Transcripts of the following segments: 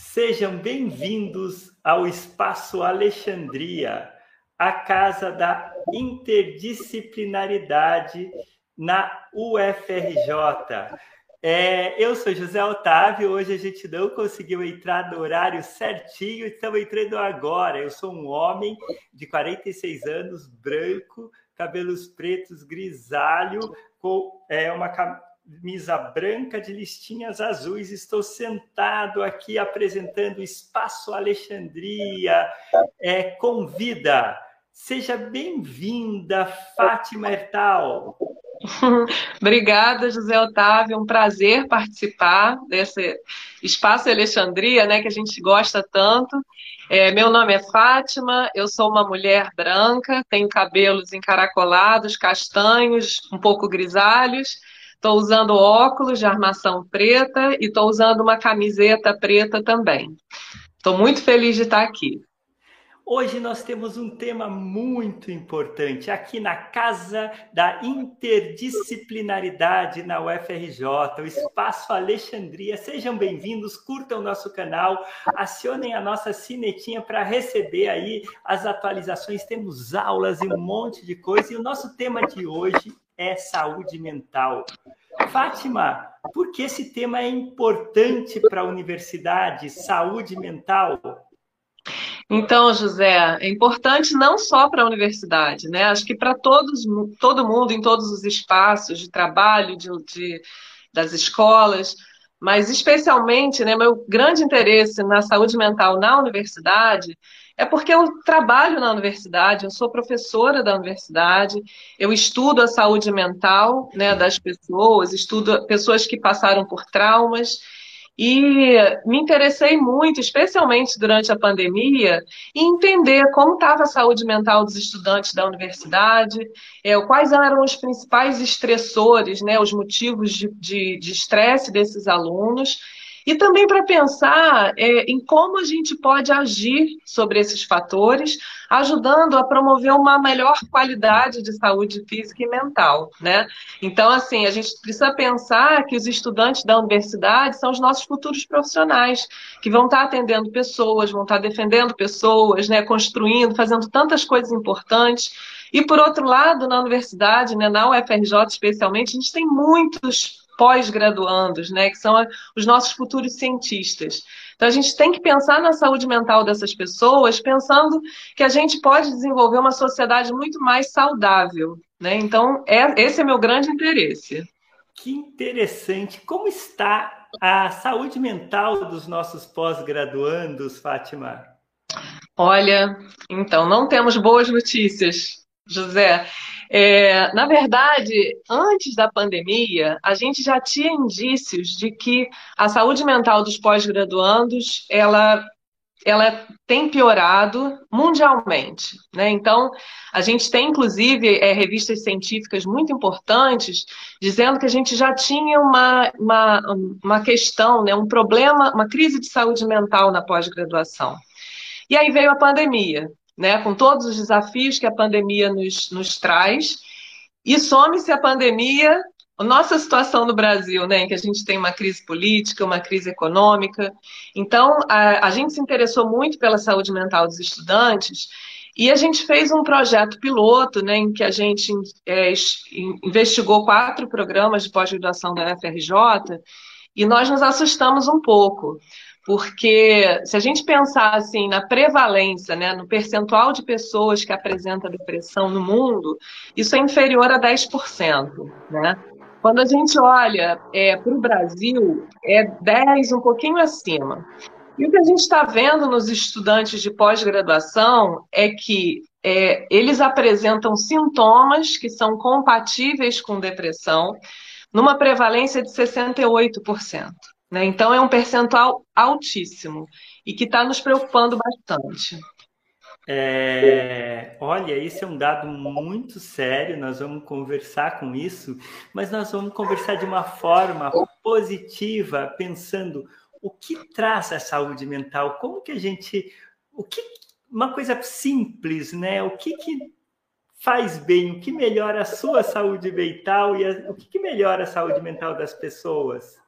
Sejam bem-vindos ao Espaço Alexandria, a casa da interdisciplinaridade na UFRJ. É, eu sou José Otávio, hoje a gente não conseguiu entrar no horário certinho, estamos entrando agora. Eu sou um homem de 46 anos, branco, cabelos pretos, grisalho, com é, uma camisa branca de listinhas azuis. Estou sentado aqui apresentando o Espaço Alexandria. É, convida. Seja bem-vinda, Fátima Hertal. Obrigada, José Otávio. Um prazer participar desse Espaço Alexandria, né, que a gente gosta tanto. É, meu nome é Fátima, eu sou uma mulher branca, tenho cabelos encaracolados, castanhos, um pouco grisalhos. Estou usando óculos de armação preta e estou usando uma camiseta preta também. Estou muito feliz de estar aqui. Hoje nós temos um tema muito importante aqui na Casa da Interdisciplinaridade na UFRJ, o Espaço Alexandria. Sejam bem-vindos, curtam o nosso canal, acionem a nossa sinetinha para receber aí as atualizações. Temos aulas e um monte de coisa. E o nosso tema de hoje é saúde mental. Fátima, por que esse tema é importante para a universidade, saúde mental? Então, José, é importante não só para a universidade, né? Acho que para todos, todo mundo, em todos os espaços de trabalho, de, de, das escolas, mas especialmente, né, meu grande interesse na saúde mental na universidade é porque eu trabalho na universidade, eu sou professora da universidade, eu estudo a saúde mental né, das pessoas, estudo pessoas que passaram por traumas e me interessei muito, especialmente durante a pandemia, em entender como estava a saúde mental dos estudantes da universidade, é, quais eram os principais estressores, né, os motivos de estresse de desses alunos e também para pensar é, em como a gente pode agir sobre esses fatores, ajudando a promover uma melhor qualidade de saúde física e mental, né? Então, assim, a gente precisa pensar que os estudantes da universidade são os nossos futuros profissionais, que vão estar atendendo pessoas, vão estar defendendo pessoas, né, construindo, fazendo tantas coisas importantes. E, por outro lado, na universidade, né, na UFRJ especialmente, a gente tem muitos pós-graduandos, né, que são os nossos futuros cientistas. Então a gente tem que pensar na saúde mental dessas pessoas, pensando que a gente pode desenvolver uma sociedade muito mais saudável, né? Então é, esse é meu grande interesse. Que interessante. Como está a saúde mental dos nossos pós-graduandos, Fátima? Olha, então não temos boas notícias, José. É, na verdade, antes da pandemia, a gente já tinha indícios de que a saúde mental dos pós-graduandos ela, ela tem piorado mundialmente. Né? Então, a gente tem, inclusive, é, revistas científicas muito importantes dizendo que a gente já tinha uma, uma, uma questão, né? um problema, uma crise de saúde mental na pós-graduação. E aí veio a pandemia né, com todos os desafios que a pandemia nos, nos traz. E some-se a pandemia, a nossa situação no Brasil, né, em que a gente tem uma crise política, uma crise econômica. Então, a, a gente se interessou muito pela saúde mental dos estudantes e a gente fez um projeto piloto, né, em que a gente é, investigou quatro programas de pós-graduação da FRJ e nós nos assustamos um pouco, porque se a gente pensar assim na prevalência, né, no percentual de pessoas que apresentam depressão no mundo, isso é inferior a 10%. Né? Quando a gente olha é, para o Brasil, é 10, um pouquinho acima. E o que a gente está vendo nos estudantes de pós-graduação é que é, eles apresentam sintomas que são compatíveis com depressão, numa prevalência de 68%. Né? Então, é um percentual altíssimo e que está nos preocupando bastante. É, olha, esse é um dado muito sério, nós vamos conversar com isso, mas nós vamos conversar de uma forma positiva, pensando o que traz a saúde mental, como que a gente, o que, uma coisa simples, né? O que, que faz bem, o que melhora a sua saúde mental e a, o que, que melhora a saúde mental das pessoas?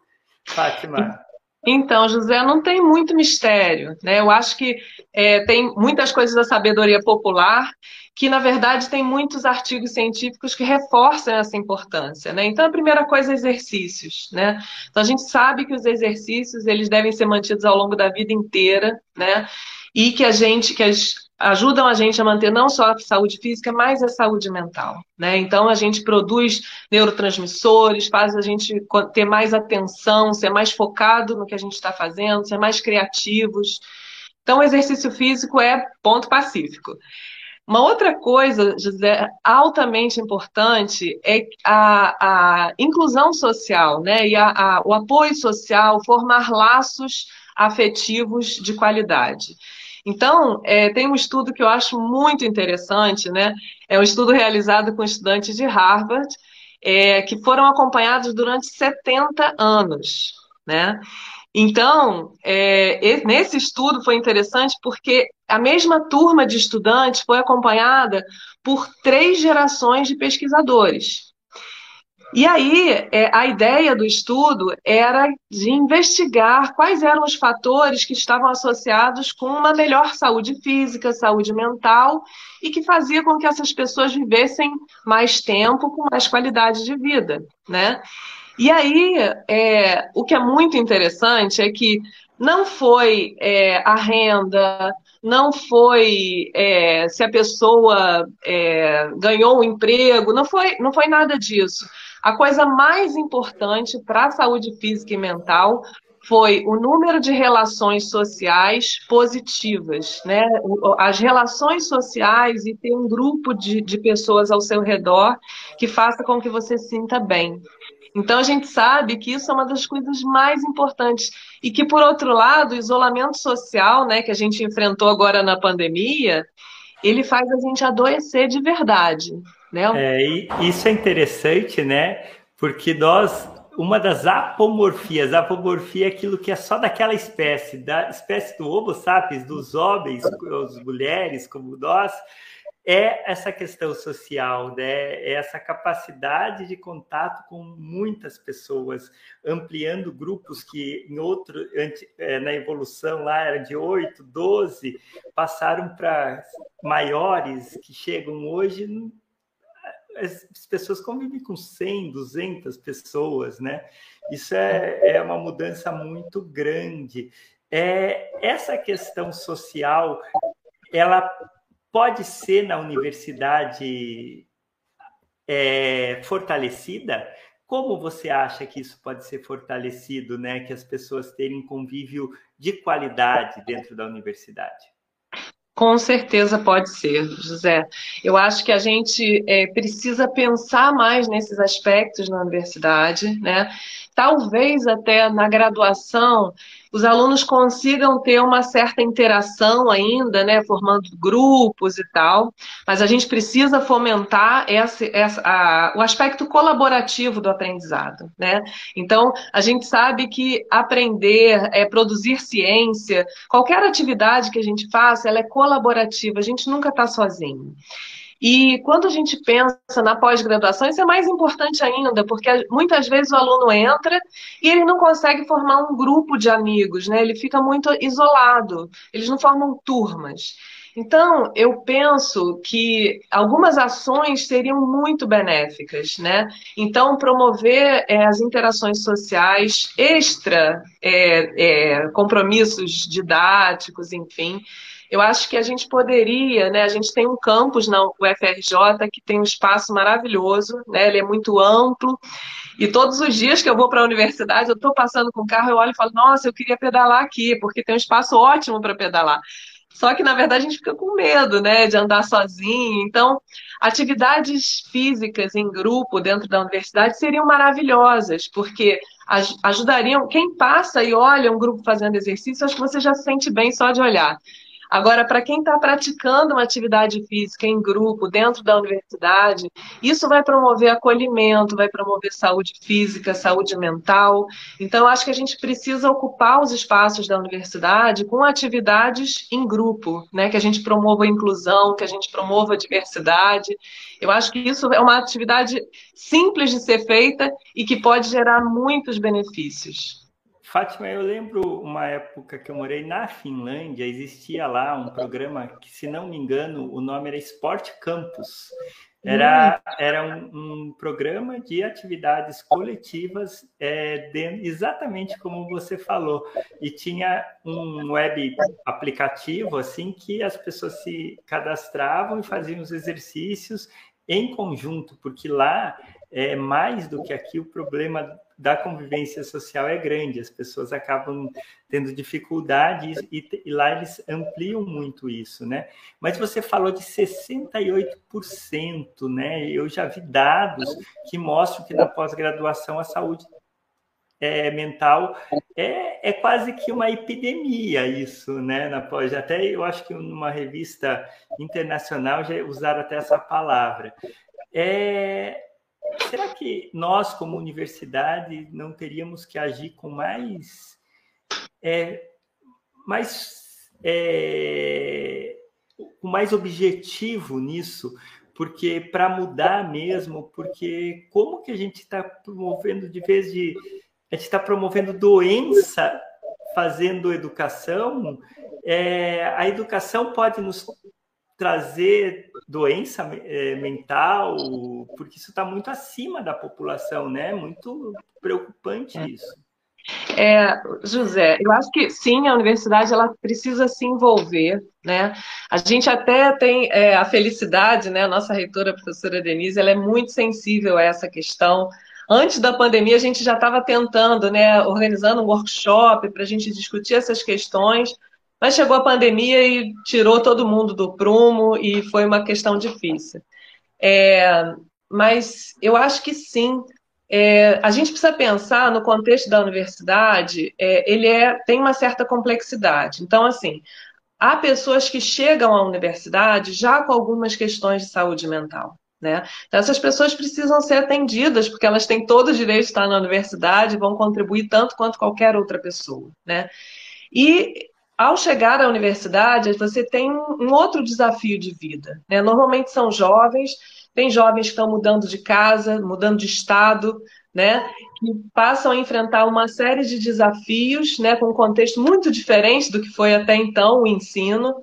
Fátima. Então, José, não tem muito mistério, né? Eu acho que é, tem muitas coisas da sabedoria popular que, na verdade, tem muitos artigos científicos que reforçam essa importância, né? Então, a primeira coisa é exercícios, né? Então, a gente sabe que os exercícios, eles devem ser mantidos ao longo da vida inteira, né? E que a gente, que as, ajudam a gente a manter não só a saúde física, mas a saúde mental. Né? Então, a gente produz neurotransmissores, faz a gente ter mais atenção, ser mais focado no que a gente está fazendo, ser mais criativos. Então, o exercício físico é ponto pacífico. Uma outra coisa, José, altamente importante é a, a inclusão social, né? E a, a, o apoio social, formar laços afetivos de qualidade. Então, é, tem um estudo que eu acho muito interessante, né? É um estudo realizado com estudantes de Harvard, é, que foram acompanhados durante 70 anos, né? Então, é, nesse estudo foi interessante porque a mesma turma de estudantes foi acompanhada por três gerações de pesquisadores. E aí, é, a ideia do estudo era de investigar quais eram os fatores que estavam associados com uma melhor saúde física, saúde mental, e que fazia com que essas pessoas vivessem mais tempo, com mais qualidade de vida, né? E aí, é, o que é muito interessante é que não foi é, a renda, não foi é, se a pessoa é, ganhou um emprego, não foi, não foi nada disso. A coisa mais importante para a saúde física e mental foi o número de relações sociais positivas, né? As relações sociais e ter um grupo de, de pessoas ao seu redor que faça com que você sinta bem. Então a gente sabe que isso é uma das coisas mais importantes e que por outro lado o isolamento social, né, que a gente enfrentou agora na pandemia, ele faz a gente adoecer de verdade. Né? É, e isso é interessante, né? Porque nós, uma das apomorfias, apomorfia é aquilo que é só daquela espécie, da espécie do Homo sapiens, dos homens, as mulheres como nós, é essa questão social, né? É essa capacidade de contato com muitas pessoas, ampliando grupos que em outro, é, na evolução lá era de 8, 12, passaram para maiores que chegam hoje as pessoas convivem com 100, 200 pessoas, né? Isso é, é uma mudança muito grande. É, essa questão social, ela pode ser na universidade é, fortalecida? Como você acha que isso pode ser fortalecido, né? Que as pessoas terem convívio de qualidade dentro da universidade? Com certeza pode ser, José. Eu acho que a gente é, precisa pensar mais nesses aspectos na universidade, né? Talvez até na graduação os alunos consigam ter uma certa interação ainda, né, formando grupos e tal, mas a gente precisa fomentar essa, a, o aspecto colaborativo do aprendizado, né? Então, a gente sabe que aprender, é, produzir ciência, qualquer atividade que a gente faça, ela é colaborativa, a gente nunca está sozinho. E quando a gente pensa na pós-graduação, isso é mais importante ainda, porque muitas vezes o aluno entra e ele não consegue formar um grupo de amigos, né? Ele fica muito isolado, eles não formam turmas. Então, eu penso que algumas ações seriam muito benéficas, né? Então, promover é, as interações sociais extra é, é, compromissos didáticos, enfim, eu acho que a gente poderia, né? A gente tem um campus na UFRJ que tem um espaço maravilhoso, né? Ele é muito amplo. E todos os dias que eu vou para a universidade, eu estou passando com o carro, eu olho e falo, nossa, eu queria pedalar aqui, porque tem um espaço ótimo para pedalar. Só que, na verdade, a gente fica com medo, né, de andar sozinho. Então, atividades físicas em grupo dentro da universidade seriam maravilhosas, porque ajudariam. Quem passa e olha um grupo fazendo exercício, acho que você já se sente bem só de olhar. Agora, para quem está praticando uma atividade física em grupo, dentro da universidade, isso vai promover acolhimento, vai promover saúde física, saúde mental. Então, acho que a gente precisa ocupar os espaços da universidade com atividades em grupo, né? que a gente promova a inclusão, que a gente promova a diversidade. Eu acho que isso é uma atividade simples de ser feita e que pode gerar muitos benefícios. Fátima, eu lembro uma época que eu morei na Finlândia, existia lá um programa que, se não me engano, o nome era Sport Campus. Era, era um, um programa de atividades coletivas, é, de, exatamente como você falou. E tinha um web aplicativo assim que as pessoas se cadastravam e faziam os exercícios em conjunto, porque lá é mais do que aqui o problema da convivência social é grande, as pessoas acabam tendo dificuldade e, e, lá eles ampliam muito isso, né? Mas você falou de 68%, né? Eu já vi dados que mostram que na pós-graduação a saúde é, mental é, é quase que uma epidemia isso, né? Na pós, até eu acho que numa revista internacional já usaram até essa palavra. É, será que nós, como universidade, não teríamos que agir com mais. É, mais é, com mais objetivo nisso? Porque para mudar mesmo, porque como que a gente está promovendo de vez de. A gente está promovendo doença fazendo educação, é, a educação pode nos trazer doença é, mental, porque isso está muito acima da população, né? Muito preocupante é. isso. É, José, eu acho que sim, a universidade ela precisa se envolver, né? A gente até tem é, a felicidade, né? A nossa reitora, a professora Denise, ela é muito sensível a essa questão. Antes da pandemia, a gente já estava tentando, né, organizando um workshop para a gente discutir essas questões, mas chegou a pandemia e tirou todo mundo do prumo e foi uma questão difícil. É, mas eu acho que sim. É, a gente precisa pensar no contexto da universidade, é, ele é, tem uma certa complexidade. Então, assim, há pessoas que chegam à universidade já com algumas questões de saúde mental. Né? Então, essas pessoas precisam ser atendidas, porque elas têm todo o direito de estar na universidade vão contribuir tanto quanto qualquer outra pessoa. Né? E ao chegar à universidade, você tem um outro desafio de vida. Né? Normalmente são jovens, tem jovens que estão mudando de casa, mudando de estado, né? que passam a enfrentar uma série de desafios, né? com um contexto muito diferente do que foi até então o ensino.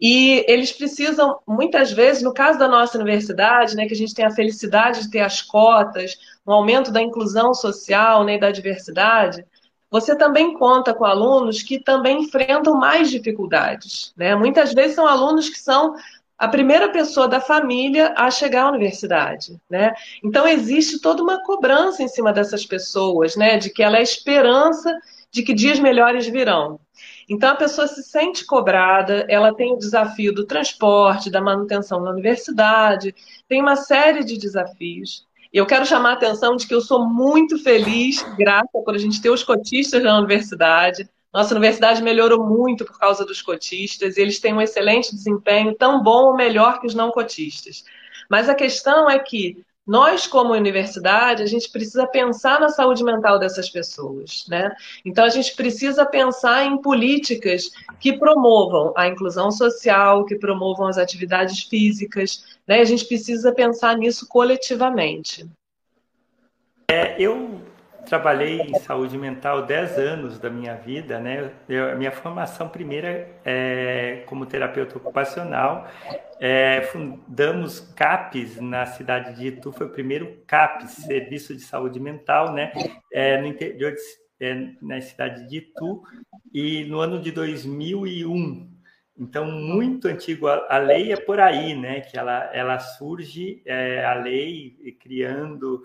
E eles precisam, muitas vezes, no caso da nossa universidade, né, que a gente tem a felicidade de ter as cotas, um aumento da inclusão social né, e da diversidade, você também conta com alunos que também enfrentam mais dificuldades. Né? Muitas vezes são alunos que são a primeira pessoa da família a chegar à universidade, né? Então existe toda uma cobrança em cima dessas pessoas, né? De que ela é esperança de que dias melhores virão. Então a pessoa se sente cobrada, ela tem o desafio do transporte, da manutenção da universidade, tem uma série de desafios. Eu quero chamar a atenção de que eu sou muito feliz, grata por a gente ter os cotistas na universidade. Nossa universidade melhorou muito por causa dos cotistas, e eles têm um excelente desempenho, tão bom ou melhor que os não cotistas. Mas a questão é que nós, como universidade, a gente precisa pensar na saúde mental dessas pessoas, né? Então, a gente precisa pensar em políticas que promovam a inclusão social, que promovam as atividades físicas, né? A gente precisa pensar nisso coletivamente. É, eu trabalhei em saúde mental 10 anos da minha vida, né? Eu, minha formação primeira é como terapeuta ocupacional. É, fundamos CAPES na cidade de Itu, foi o primeiro CAPES, Serviço de Saúde Mental, né? É, no interior, de, é, na cidade de Itu, e no ano de 2001 então, muito antigo. A, lei é por aí, né? Que ela, ela surge, é, a lei, criando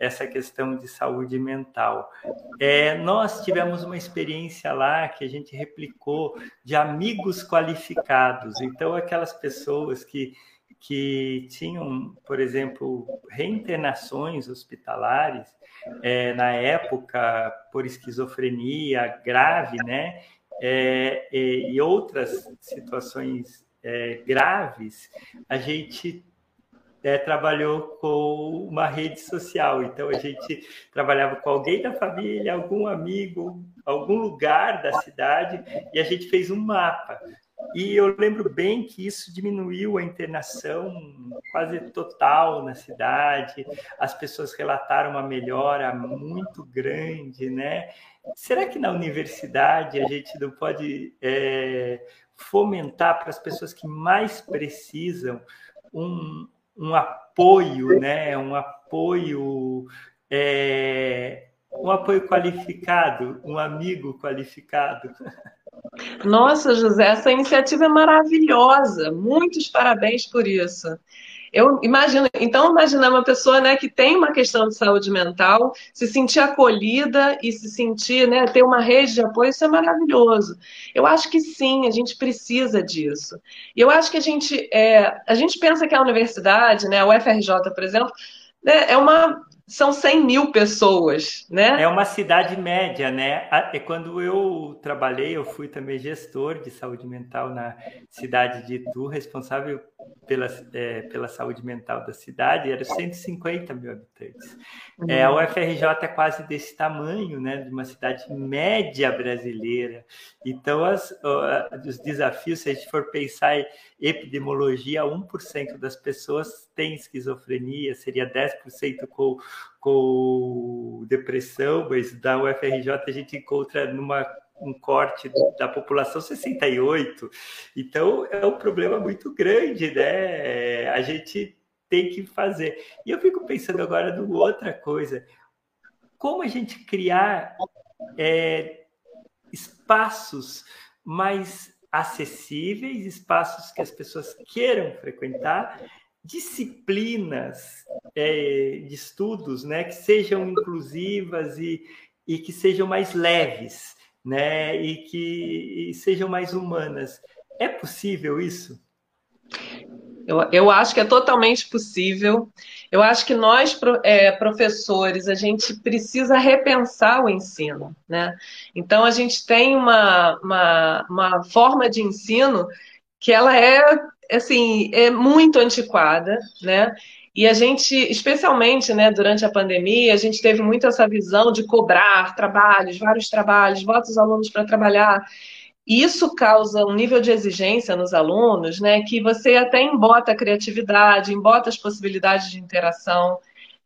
essa questão de saúde mental. É, nós tivemos uma experiência lá que a gente replicou de amigos qualificados. Então, aquelas pessoas que, que tinham, por exemplo, reinternações hospitalares, é, na época, por esquizofrenia grave, né? É, e, e, outras situações é, graves, a gente é, trabalhou com uma rede social. Então, a gente trabalhava com alguém da família, algum amigo, algum lugar da cidade, e a gente fez um mapa. E eu lembro bem que isso diminuiu a internação quase total na cidade, as pessoas relataram uma melhora muito grande, né? Será que na universidade a gente não pode é, fomentar para as pessoas que mais precisam um, um apoio, né? Um apoio é, um apoio qualificado, um amigo qualificado. Nossa, José, essa iniciativa é maravilhosa. Muitos parabéns por isso. Eu imagino, então imaginar uma pessoa, né, que tem uma questão de saúde mental, se sentir acolhida e se sentir, né, ter uma rede de apoio, isso é maravilhoso. Eu acho que sim, a gente precisa disso. E eu acho que a gente, é, a gente pensa que a universidade, né, a UFRJ, por exemplo, né, é uma são 100 mil pessoas, né? É uma cidade média, né? É quando eu trabalhei, eu fui também gestor de saúde mental na cidade de Itu, responsável pela, é, pela saúde mental da cidade, era 150 mil habitantes. Uhum. É, a UFRJ é quase desse tamanho, né? De uma cidade média brasileira. Então, as, os desafios, se a gente for pensar em epidemiologia, 1% das pessoas têm esquizofrenia, seria 10% com com depressão, mas da UFRJ a gente encontra numa um corte da população 68. Então é um problema muito grande, né? A gente tem que fazer. E eu fico pensando agora numa outra coisa. Como a gente criar é, espaços mais acessíveis, espaços que as pessoas queiram frequentar disciplinas é, de estudos né, que sejam inclusivas e, e que sejam mais leves né, e que sejam mais humanas. É possível isso? Eu, eu acho que é totalmente possível. Eu acho que nós, é, professores, a gente precisa repensar o ensino. Né? Então, a gente tem uma, uma, uma forma de ensino que ela é assim, é muito antiquada, né? E a gente, especialmente né, durante a pandemia, a gente teve muito essa visão de cobrar trabalhos, vários trabalhos, bota os alunos para trabalhar. E isso causa um nível de exigência nos alunos, né? Que você até embota a criatividade, embota as possibilidades de interação.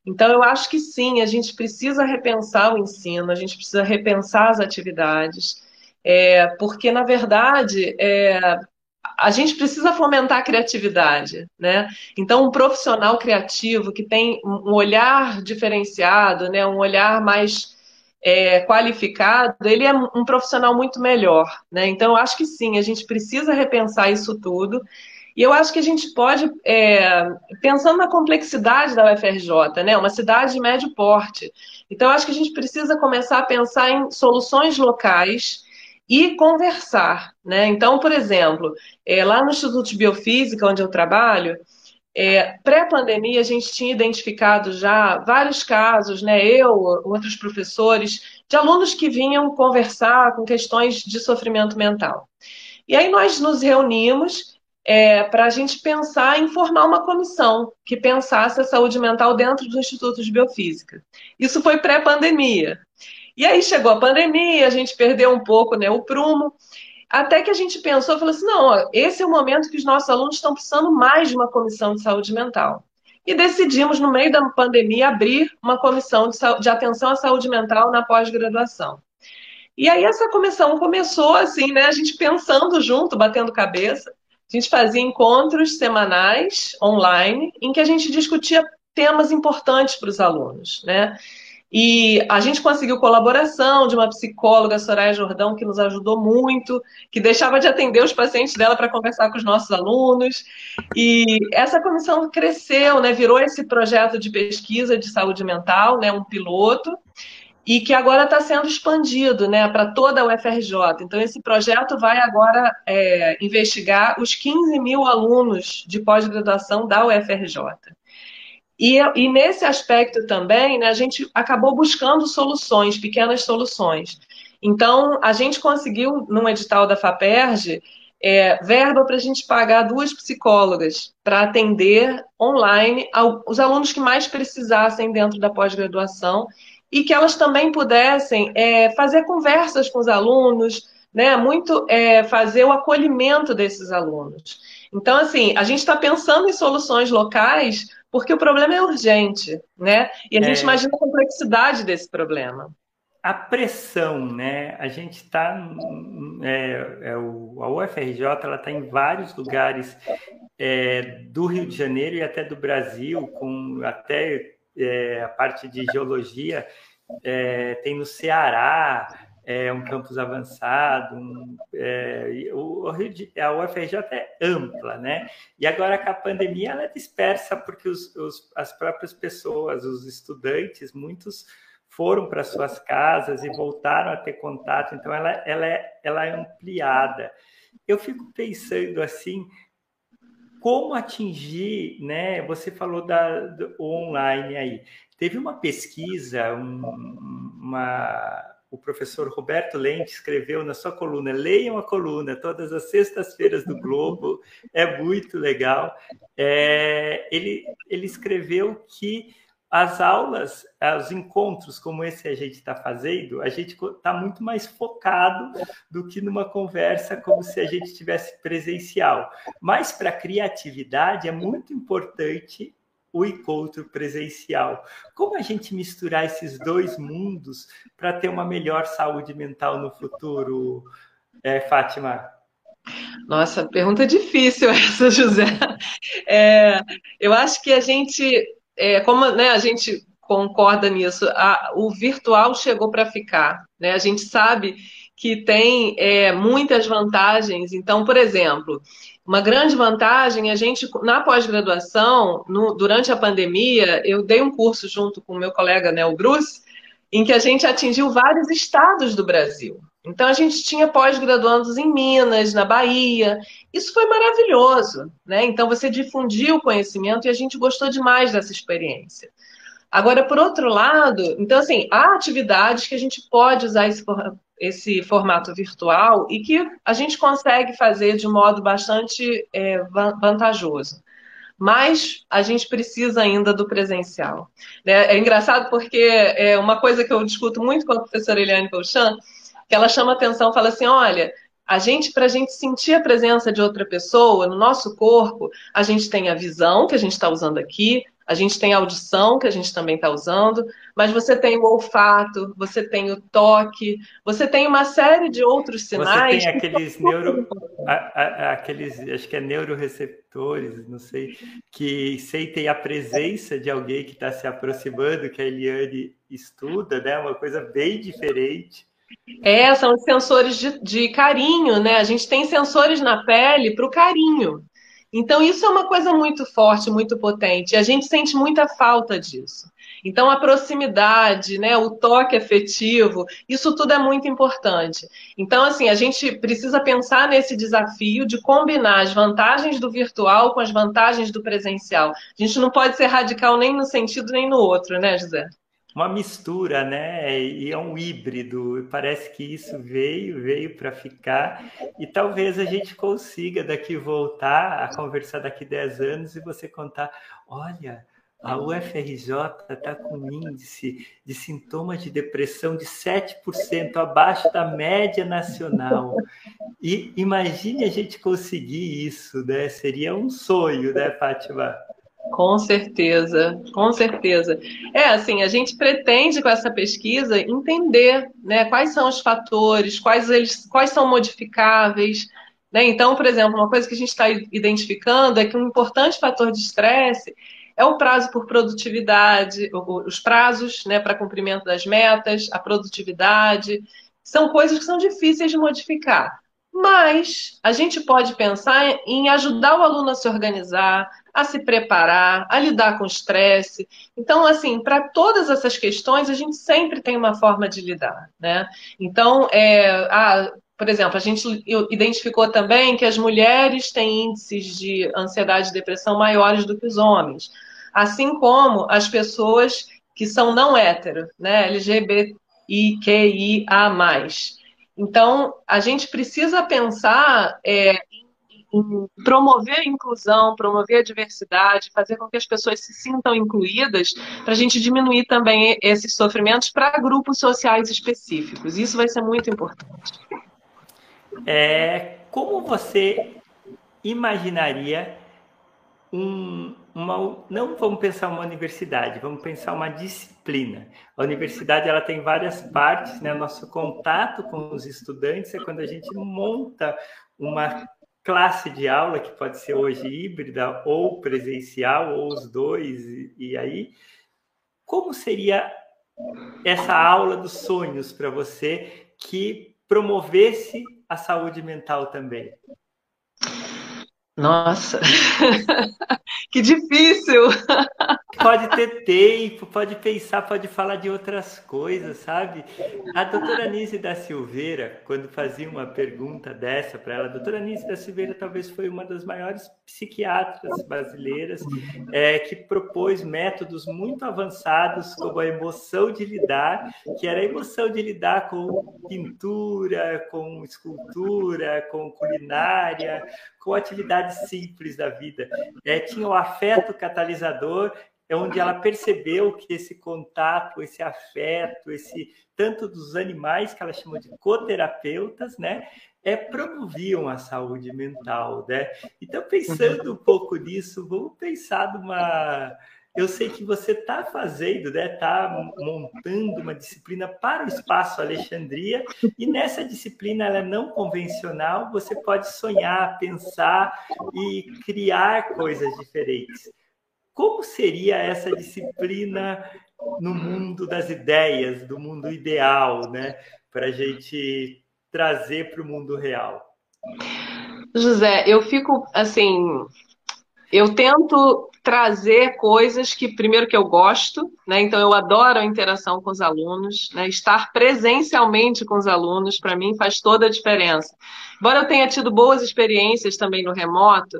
Então, eu acho que sim, a gente precisa repensar o ensino, a gente precisa repensar as atividades, é, porque, na verdade, é, a gente precisa fomentar a criatividade, né? Então, um profissional criativo que tem um olhar diferenciado, né, um olhar mais é, qualificado, ele é um profissional muito melhor, né? Então, eu acho que sim, a gente precisa repensar isso tudo. E eu acho que a gente pode, é, pensando na complexidade da UFRJ, né, uma cidade de médio porte, então eu acho que a gente precisa começar a pensar em soluções locais e conversar. Né? Então, por exemplo, é, lá no Instituto de Biofísica, onde eu trabalho, é, pré-pandemia a gente tinha identificado já vários casos, né, eu, outros professores, de alunos que vinham conversar com questões de sofrimento mental. E aí nós nos reunimos é, para a gente pensar em formar uma comissão que pensasse a saúde mental dentro do Instituto de Biofísica. Isso foi pré-pandemia. E aí chegou a pandemia, a gente perdeu um pouco né, o prumo, até que a gente pensou, falou assim, não, ó, esse é o momento que os nossos alunos estão precisando mais de uma comissão de saúde mental. E decidimos, no meio da pandemia, abrir uma comissão de, de atenção à saúde mental na pós-graduação. E aí essa comissão começou assim, né? A gente pensando junto, batendo cabeça. A gente fazia encontros semanais online em que a gente discutia temas importantes para os alunos, né? E a gente conseguiu colaboração de uma psicóloga, Soraya Jordão, que nos ajudou muito, que deixava de atender os pacientes dela para conversar com os nossos alunos. E essa comissão cresceu, né, virou esse projeto de pesquisa de saúde mental, né, um piloto, e que agora está sendo expandido né, para toda a UFRJ. Então, esse projeto vai agora é, investigar os 15 mil alunos de pós-graduação da UFRJ. E, e nesse aspecto também, né, a gente acabou buscando soluções, pequenas soluções. Então, a gente conseguiu, num edital da FAPERJ, é, verba para a gente pagar duas psicólogas para atender online os alunos que mais precisassem dentro da pós-graduação e que elas também pudessem é, fazer conversas com os alunos, né, muito é, fazer o acolhimento desses alunos. Então, assim, a gente está pensando em soluções locais porque o problema é urgente, né? E a gente é... imagina a complexidade desse problema. A pressão, né? A gente está. É, é, a UFRJ está em vários lugares é, do Rio de Janeiro e até do Brasil, com até é, a parte de geologia, é, tem no Ceará, é um campus avançado, um, é, o, a UFRJ é ampla, né? E agora com a pandemia ela é dispersa porque os, os, as próprias pessoas, os estudantes, muitos foram para suas casas e voltaram a ter contato, então ela, ela, é, ela é ampliada. Eu fico pensando assim, como atingir, né? Você falou da, do online aí. Teve uma pesquisa, um, uma o professor Roberto Lente escreveu na sua coluna. Leiam a coluna todas as sextas-feiras do Globo, é muito legal. É, ele, ele escreveu que as aulas, os encontros como esse a gente está fazendo, a gente está muito mais focado do que numa conversa como se a gente estivesse presencial. Mas para a criatividade é muito importante o encontro presencial. Como a gente misturar esses dois mundos para ter uma melhor saúde mental no futuro, é, Fátima? Nossa, pergunta difícil essa, José. É, eu acho que a gente, é, como né, a gente concorda nisso, a, o virtual chegou para ficar. Né? A gente sabe que tem é, muitas vantagens. Então, por exemplo, uma grande vantagem, a gente, na pós-graduação, durante a pandemia, eu dei um curso junto com o meu colega, né, Bruce, em que a gente atingiu vários estados do Brasil. Então, a gente tinha pós-graduandos em Minas, na Bahia. Isso foi maravilhoso, né? Então, você difundiu o conhecimento e a gente gostou demais dessa experiência. Agora, por outro lado, então, assim, há atividades que a gente pode usar esse esse formato virtual e que a gente consegue fazer de modo bastante é, vantajoso. Mas a gente precisa ainda do presencial. É, é engraçado porque é uma coisa que eu discuto muito com a professora Eliane Colchan, que ela chama atenção, fala assim, olha, a gente, para a gente sentir a presença de outra pessoa no nosso corpo, a gente tem a visão que a gente está usando aqui, a gente tem a audição, que a gente também está usando, mas você tem o olfato, você tem o toque, você tem uma série de outros sinais. Você tem aqueles neuro. A, a, aqueles, acho que é neuroreceptores, não sei, que sentem a presença de alguém que está se aproximando, que a Eliane estuda, né? Uma coisa bem diferente. É, são os sensores de, de carinho, né? A gente tem sensores na pele para o carinho. Então, isso é uma coisa muito forte, muito potente. E a gente sente muita falta disso. Então, a proximidade, né, o toque afetivo, isso tudo é muito importante. Então, assim, a gente precisa pensar nesse desafio de combinar as vantagens do virtual com as vantagens do presencial. A gente não pode ser radical nem no sentido nem no outro, né, José? Uma mistura, né? E é um híbrido. Parece que isso veio, veio para ficar. E talvez a gente consiga daqui voltar a conversar daqui 10 anos e você contar: olha, a UFRJ está com índice de sintomas de depressão de 7% abaixo da média nacional. E imagine a gente conseguir isso, né? Seria um sonho, né, Fátima? Com certeza, com certeza. É assim, a gente pretende com essa pesquisa entender né, quais são os fatores, quais, eles, quais são modificáveis. Né? Então, por exemplo, uma coisa que a gente está identificando é que um importante fator de estresse é o prazo por produtividade, os prazos né, para cumprimento das metas, a produtividade. São coisas que são difíceis de modificar. Mas a gente pode pensar em ajudar o aluno a se organizar, a se preparar, a lidar com o estresse. Então, assim, para todas essas questões, a gente sempre tem uma forma de lidar, né? Então, é, por exemplo, a gente identificou também que as mulheres têm índices de ansiedade e depressão maiores do que os homens, assim como as pessoas que são não hétero, né? LGBTQIA+. Então, a gente precisa pensar é, promover a inclusão, promover a diversidade, fazer com que as pessoas se sintam incluídas, para a gente diminuir também esses sofrimentos para grupos sociais específicos. Isso vai ser muito importante. é como você imaginaria um, uma, não vamos pensar uma universidade, vamos pensar uma disciplina. A universidade ela tem várias partes, né? Nosso contato com os estudantes é quando a gente monta uma classe de aula que pode ser hoje híbrida ou presencial ou os dois e, e aí como seria essa aula dos sonhos para você que promovesse a saúde mental também? Nossa, que difícil! Pode ter tempo, pode pensar, pode falar de outras coisas, sabe? A doutora Nise da Silveira, quando fazia uma pergunta dessa para ela, a doutora Nise da Silveira talvez foi uma das maiores psiquiatras brasileiras é, que propôs métodos muito avançados como a emoção de lidar, que era a emoção de lidar com pintura, com escultura, com culinária, com atividades simples da vida. É, tinha o afeto catalisador, é onde ela percebeu que esse contato, esse afeto, esse tanto dos animais que ela chamou de coterapeutas, né, é promoviam a saúde mental, né? Então pensando um pouco nisso, vamos pensar numa eu sei que você está fazendo, né? Está montando uma disciplina para o espaço Alexandria e nessa disciplina ela é não convencional. Você pode sonhar, pensar e criar coisas diferentes. Como seria essa disciplina no mundo das ideias, do mundo ideal, né? Para a gente trazer para o mundo real. José, eu fico assim, eu tento trazer coisas que, primeiro, que eu gosto, né? Então, eu adoro a interação com os alunos, né? Estar presencialmente com os alunos, para mim, faz toda a diferença. Embora eu tenha tido boas experiências também no remoto,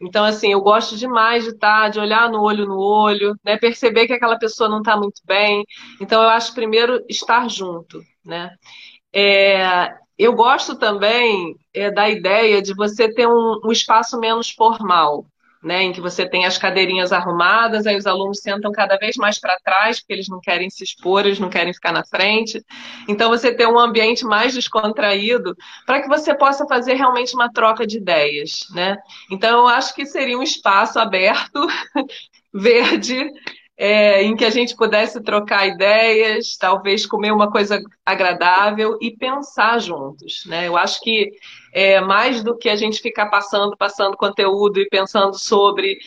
então, assim, eu gosto demais de estar, de olhar no olho no olho, né? Perceber que aquela pessoa não está muito bem. Então, eu acho, primeiro, estar junto, né? É, eu gosto também é, da ideia de você ter um, um espaço menos formal né, em que você tem as cadeirinhas arrumadas, aí os alunos sentam cada vez mais para trás, porque eles não querem se expor, eles não querem ficar na frente. Então, você tem um ambiente mais descontraído para que você possa fazer realmente uma troca de ideias. Né? Então, eu acho que seria um espaço aberto, verde, é, em que a gente pudesse trocar ideias, talvez comer uma coisa agradável e pensar juntos. Né? Eu acho que é, mais do que a gente ficar passando, passando conteúdo e pensando sobre.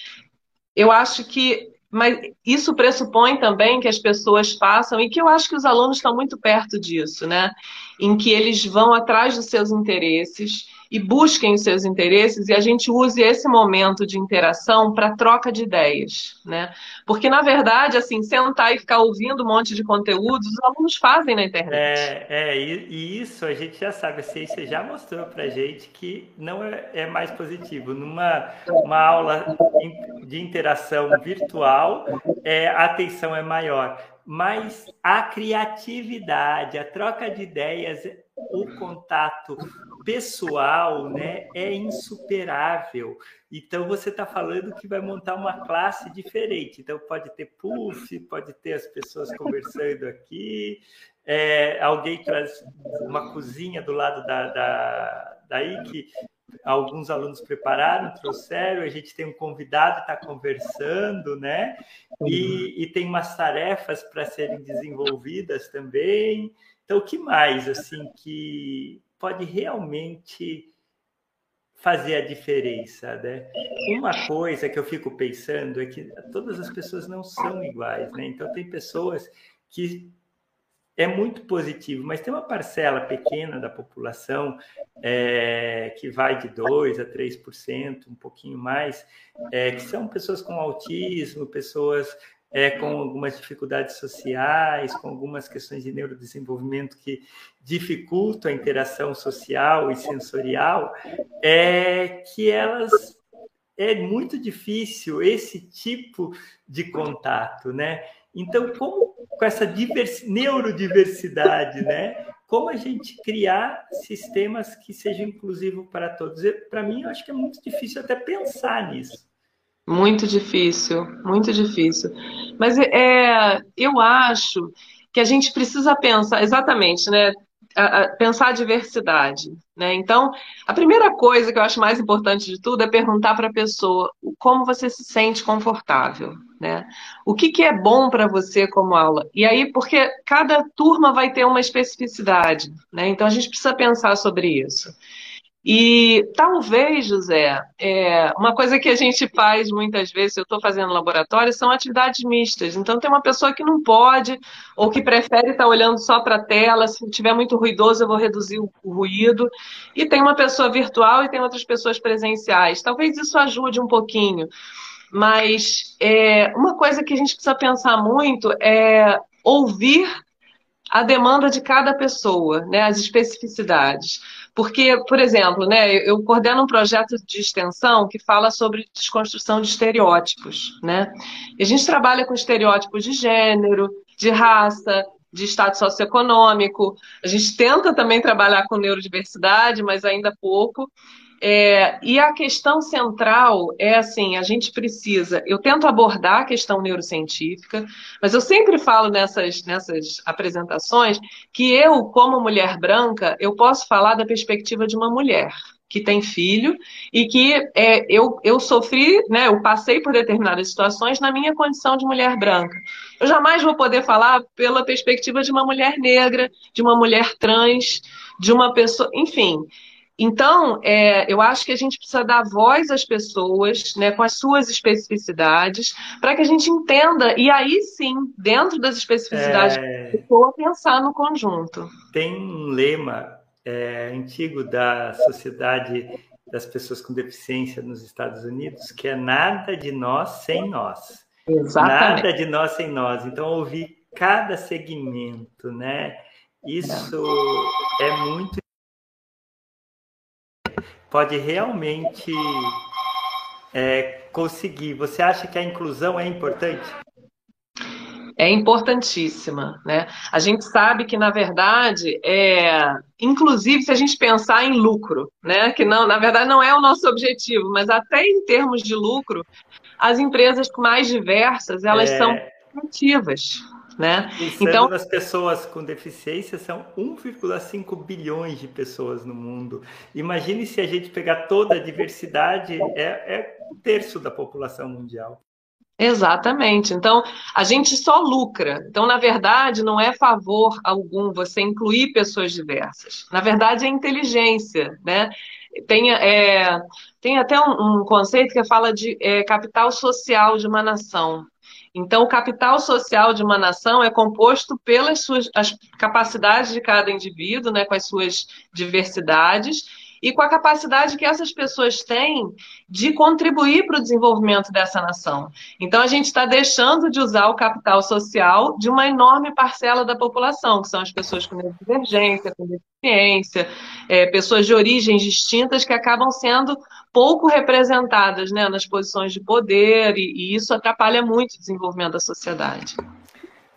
Eu acho que. Mas isso pressupõe também que as pessoas façam, e que eu acho que os alunos estão muito perto disso, né? Em que eles vão atrás dos seus interesses e busquem os seus interesses e a gente use esse momento de interação para troca de ideias, né? Porque na verdade, assim, sentar e ficar ouvindo um monte de conteúdos, os alunos fazem na internet. É, é e isso a gente já sabe, a ciência já mostrou para gente que não é, é, mais positivo. Numa uma aula de interação virtual, é, a atenção é maior mas a criatividade, a troca de ideias, o contato pessoal né, é insuperável. Então, você está falando que vai montar uma classe diferente. Então, pode ter puff, pode ter as pessoas conversando aqui, é, alguém traz uma cozinha do lado da, da, daí que alguns alunos prepararam, trouxeram, a gente tem um convidado está conversando, né? E, e tem umas tarefas para serem desenvolvidas também. Então, o que mais, assim, que pode realmente fazer a diferença, né? Uma coisa que eu fico pensando é que todas as pessoas não são iguais, né? Então, tem pessoas que é muito positivo, mas tem uma parcela pequena da população é, que vai de 2% a 3%, um pouquinho mais, é, que são pessoas com autismo, pessoas é, com algumas dificuldades sociais, com algumas questões de neurodesenvolvimento que dificultam a interação social e sensorial, é que elas é muito difícil esse tipo de contato, né? Então, como com essa neurodiversidade, né? Como a gente criar sistemas que sejam inclusivos para todos? Para mim, eu acho que é muito difícil até pensar nisso. Muito difícil, muito difícil. Mas é, eu acho que a gente precisa pensar, exatamente, né? pensar a diversidade. Né? Então, a primeira coisa que eu acho mais importante de tudo é perguntar para a pessoa como você se sente confortável. Né? O que, que é bom para você como aula? E aí, porque cada turma vai ter uma especificidade, né? Então a gente precisa pensar sobre isso. E talvez, José, é, uma coisa que a gente faz muitas vezes, eu estou fazendo laboratório, são atividades mistas. Então, tem uma pessoa que não pode, ou que prefere estar olhando só para a tela, se tiver muito ruidoso, eu vou reduzir o, o ruído. E tem uma pessoa virtual e tem outras pessoas presenciais. Talvez isso ajude um pouquinho. Mas é, uma coisa que a gente precisa pensar muito é ouvir a demanda de cada pessoa, né, as especificidades. Porque, por exemplo, né, eu coordeno um projeto de extensão que fala sobre desconstrução de estereótipos. Né? E a gente trabalha com estereótipos de gênero, de raça, de estado socioeconômico. A gente tenta também trabalhar com neurodiversidade, mas ainda pouco. É, e a questão central é assim: a gente precisa. Eu tento abordar a questão neurocientífica, mas eu sempre falo nessas, nessas apresentações que eu, como mulher branca, eu posso falar da perspectiva de uma mulher que tem filho e que é, eu, eu sofri, né, eu passei por determinadas situações na minha condição de mulher branca. Eu jamais vou poder falar pela perspectiva de uma mulher negra, de uma mulher trans, de uma pessoa, enfim. Então, é, eu acho que a gente precisa dar voz às pessoas, né, com as suas especificidades, para que a gente entenda, e aí sim, dentro das especificidades é... pessoa, pensar no conjunto. Tem um lema é, antigo da Sociedade das Pessoas com Deficiência nos Estados Unidos, que é nada de nós sem nós. Exatamente. Nada de nós sem nós. Então, ouvir cada segmento, né? Isso é muito pode realmente é, conseguir. Você acha que a inclusão é importante? É importantíssima, né? A gente sabe que na verdade é, inclusive se a gente pensar em lucro, né? Que não, na verdade não é o nosso objetivo, mas até em termos de lucro, as empresas mais diversas elas é... são ativas, né? então, as pessoas com deficiência são 1,5 bilhões de pessoas no mundo. Imagine se a gente pegar toda a diversidade, é, é um terço da população mundial. Exatamente. Então, a gente só lucra. Então, na verdade, não é favor algum você incluir pessoas diversas. Na verdade, é inteligência, né? Tem, é, tem até um, um, conceito que fala de é, capital social de uma nação. Então, o capital social de uma nação é composto pelas suas as capacidades de cada indivíduo, né, com as suas diversidades, e com a capacidade que essas pessoas têm de contribuir para o desenvolvimento dessa nação. Então, a gente está deixando de usar o capital social de uma enorme parcela da população, que são as pessoas com divergência, com deficiência, é, pessoas de origens distintas que acabam sendo pouco representadas né, nas posições de poder, e, e isso atrapalha muito o desenvolvimento da sociedade.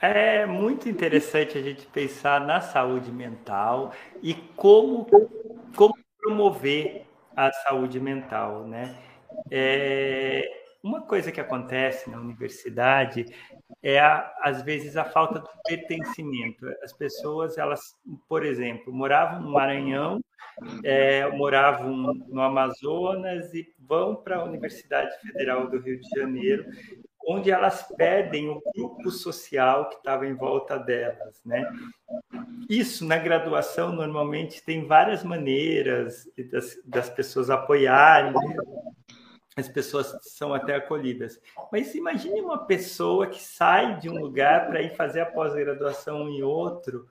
É muito interessante a gente pensar na saúde mental e como, como promover a saúde mental, né? É, uma coisa que acontece na universidade é, a, às vezes, a falta do pertencimento. As pessoas, elas, por exemplo, moravam no Maranhão, é, moravam no Amazonas e vão para a Universidade Federal do Rio de Janeiro, onde elas perdem o grupo social que estava em volta delas, né? Isso na graduação normalmente tem várias maneiras das, das pessoas apoiarem, né? as pessoas são até acolhidas. Mas imagine uma pessoa que sai de um lugar para ir fazer a pós-graduação em outro,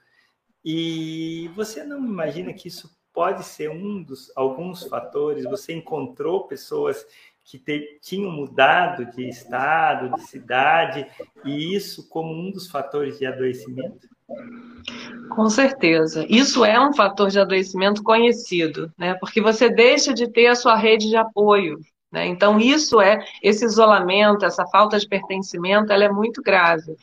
e você não imagina que isso pode ser um dos alguns fatores? Você encontrou pessoas que te, tinham mudado de estado, de cidade, e isso como um dos fatores de adoecimento? Com certeza. Isso é um fator de adoecimento conhecido, né? Porque você deixa de ter a sua rede de apoio. Né? Então, isso é, esse isolamento, essa falta de pertencimento, ela é muito grave.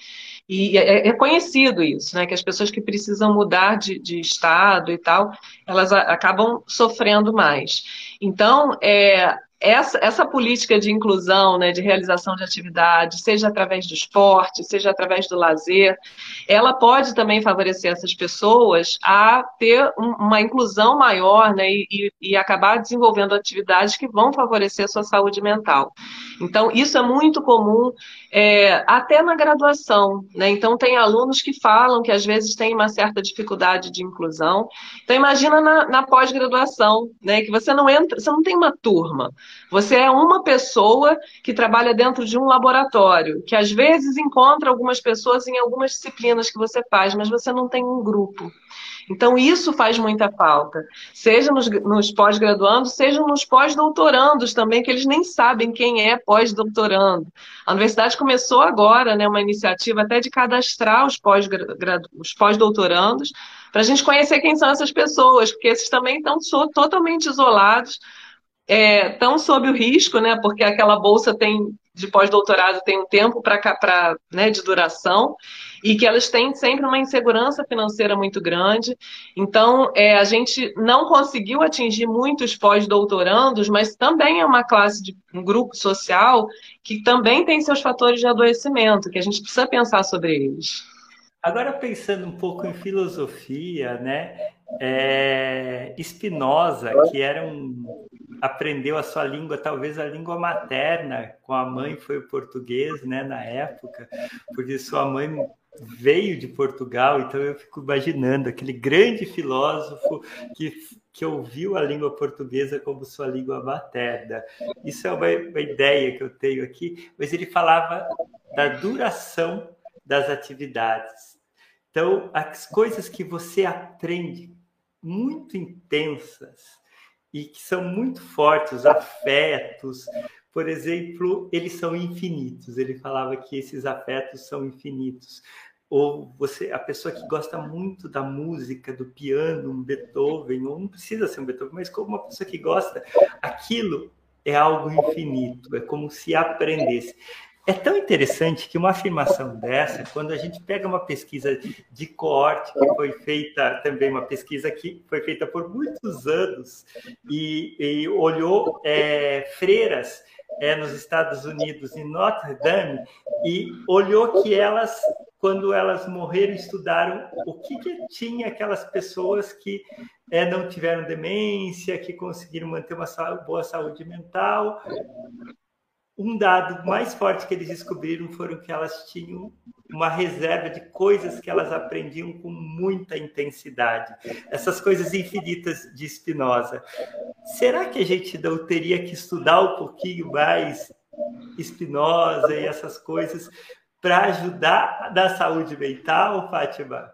E é, é conhecido isso, né? Que as pessoas que precisam mudar de, de estado e tal, elas acabam sofrendo mais. Então, é, essa, essa política de inclusão, né, de realização de atividade, seja através do esporte, seja através do lazer, ela pode também favorecer essas pessoas a ter um, uma inclusão maior né, e, e, acabar desenvolvendo atividades que vão favorecer a sua saúde mental. Então, isso é muito comum é, até na graduação. Né? Então, tem alunos que falam que às vezes têm uma certa dificuldade de inclusão. Então, imagina na, na pós-graduação, né, que você não entra, você não tem uma turma. Você é uma pessoa que trabalha dentro de um laboratório, que às vezes encontra algumas pessoas em algumas disciplinas que você faz, mas você não tem um grupo. Então, isso faz muita falta, seja nos, nos pós-graduandos, seja nos pós-doutorandos também, que eles nem sabem quem é pós-doutorando. A universidade começou agora né, uma iniciativa até de cadastrar os pós-doutorandos, para a gente conhecer quem são essas pessoas, porque esses também estão totalmente isolados estão é, sob o risco, né? Porque aquela bolsa tem de pós-doutorado tem um tempo para né, de duração e que elas têm sempre uma insegurança financeira muito grande. Então, é, a gente não conseguiu atingir muitos pós-doutorandos, mas também é uma classe de um grupo social que também tem seus fatores de adoecimento, que a gente precisa pensar sobre eles. Agora pensando um pouco em filosofia, né? É, Spinoza, que era um aprendeu a sua língua, talvez a língua materna, com a mãe foi o português, né, na época, porque sua mãe veio de Portugal, então eu fico imaginando aquele grande filósofo que, que ouviu a língua portuguesa como sua língua materna. Isso é uma, uma ideia que eu tenho aqui, mas ele falava da duração das atividades. Então, as coisas que você aprende muito intensas, e que são muito fortes, os afetos, por exemplo, eles são infinitos. Ele falava que esses afetos são infinitos. Ou você, a pessoa que gosta muito da música, do piano, um Beethoven, ou não precisa ser um Beethoven, mas como uma pessoa que gosta, aquilo é algo infinito, é como se aprendesse. É tão interessante que uma afirmação dessa, quando a gente pega uma pesquisa de coorte, que foi feita também, uma pesquisa que foi feita por muitos anos, e, e olhou é, freiras é, nos Estados Unidos, em Notre Dame, e olhou que elas, quando elas morreram, estudaram o que, que tinha aquelas pessoas que é, não tiveram demência, que conseguiram manter uma boa saúde mental, um dado mais forte que eles descobriram foram que elas tinham uma reserva de coisas que elas aprendiam com muita intensidade. Essas coisas infinitas de Spinoza. Será que a gente não teria que estudar um pouquinho mais Spinoza e essas coisas para ajudar na saúde mental, Fátima?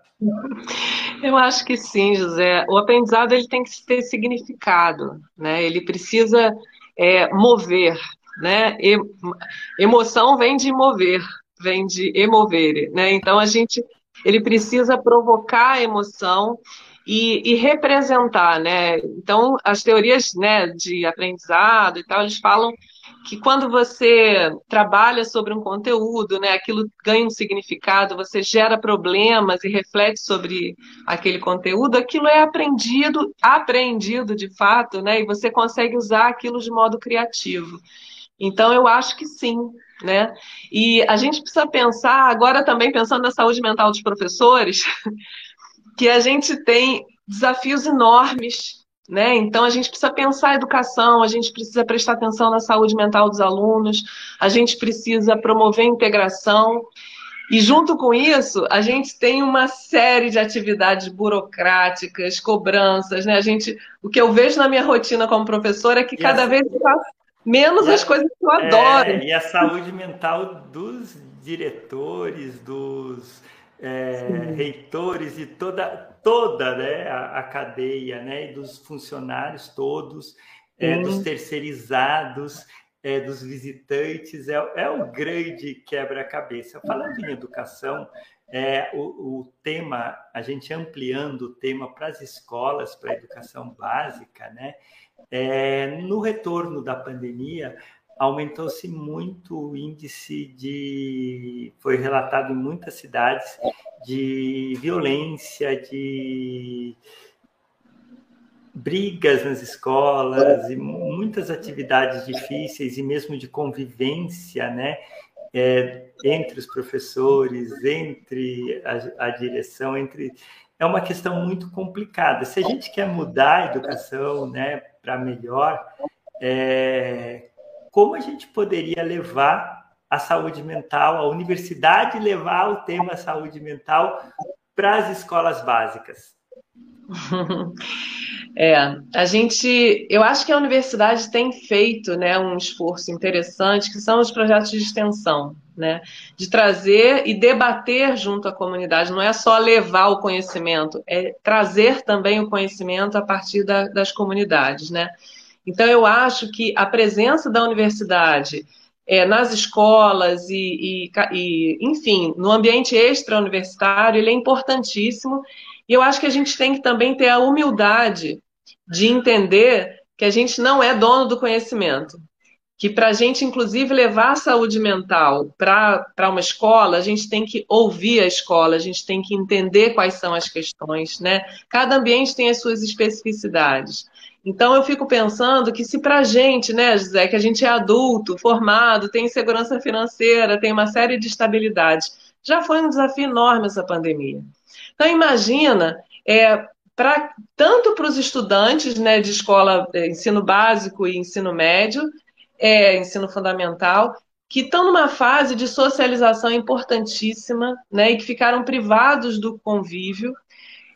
Eu acho que sim, José. O aprendizado ele tem que ter significado, né? Ele precisa é, mover, né? emoção vem de mover, vem de emover, né? Então a gente ele precisa provocar a emoção e, e, representar, né? Então as teorias, né, de aprendizado e tal, eles falam que quando você trabalha sobre um conteúdo, né, aquilo ganha um significado, você gera problemas e reflete sobre aquele conteúdo, aquilo é aprendido, aprendido de fato, né, e você consegue usar aquilo de modo criativo. Então, eu acho que sim, né? E a gente precisa pensar, agora também pensando na saúde mental dos professores, que a gente tem desafios enormes, né? Então, a gente precisa pensar a educação, a gente precisa prestar atenção na saúde mental dos alunos, a gente precisa promover a integração. E junto com isso, a gente tem uma série de atividades burocráticas, cobranças, né? A gente, o que eu vejo na minha rotina como professora é que cada vez Menos as coisas que eu adoro. É, e a saúde mental dos diretores, dos é, reitores e toda, toda né, a, a, cadeia, né, e dos funcionários todos, é, dos terceirizados, é, dos visitantes, é, é um grande quebra-cabeça. Falando em educação, é, o, o, tema, a gente ampliando o tema para as escolas, para a educação básica, né? É, no retorno da pandemia, aumentou-se muito o índice de. Foi relatado em muitas cidades de violência, de brigas nas escolas e muitas atividades difíceis e mesmo de convivência, né? É, entre os professores, entre a, a, direção, entre é uma questão muito complicada. Se a gente quer mudar a educação, né, para melhor, é, como a gente poderia levar a saúde mental, a universidade levar o tema saúde mental para as escolas básicas? É, a gente, eu acho que a universidade tem feito, né, um esforço interessante, que são os projetos de extensão, né, de trazer e debater junto à comunidade. Não é só levar o conhecimento, é trazer também o conhecimento a partir da, das comunidades, né. Então eu acho que a presença da universidade é, nas escolas e, e, e, enfim, no ambiente extra-universitário, ele é importantíssimo e eu acho que a gente tem que também ter a humildade de entender que a gente não é dono do conhecimento. Que para a gente, inclusive, levar a saúde mental para uma escola, a gente tem que ouvir a escola, a gente tem que entender quais são as questões, né? Cada ambiente tem as suas especificidades. Então eu fico pensando que se para a gente, né, José, que a gente é adulto, formado, tem segurança financeira, tem uma série de estabilidades, já foi um desafio enorme essa pandemia. Então, imagina, é, pra, tanto para os estudantes né, de escola, é, ensino básico e ensino médio, é, ensino fundamental, que estão numa fase de socialização importantíssima né, e que ficaram privados do convívio.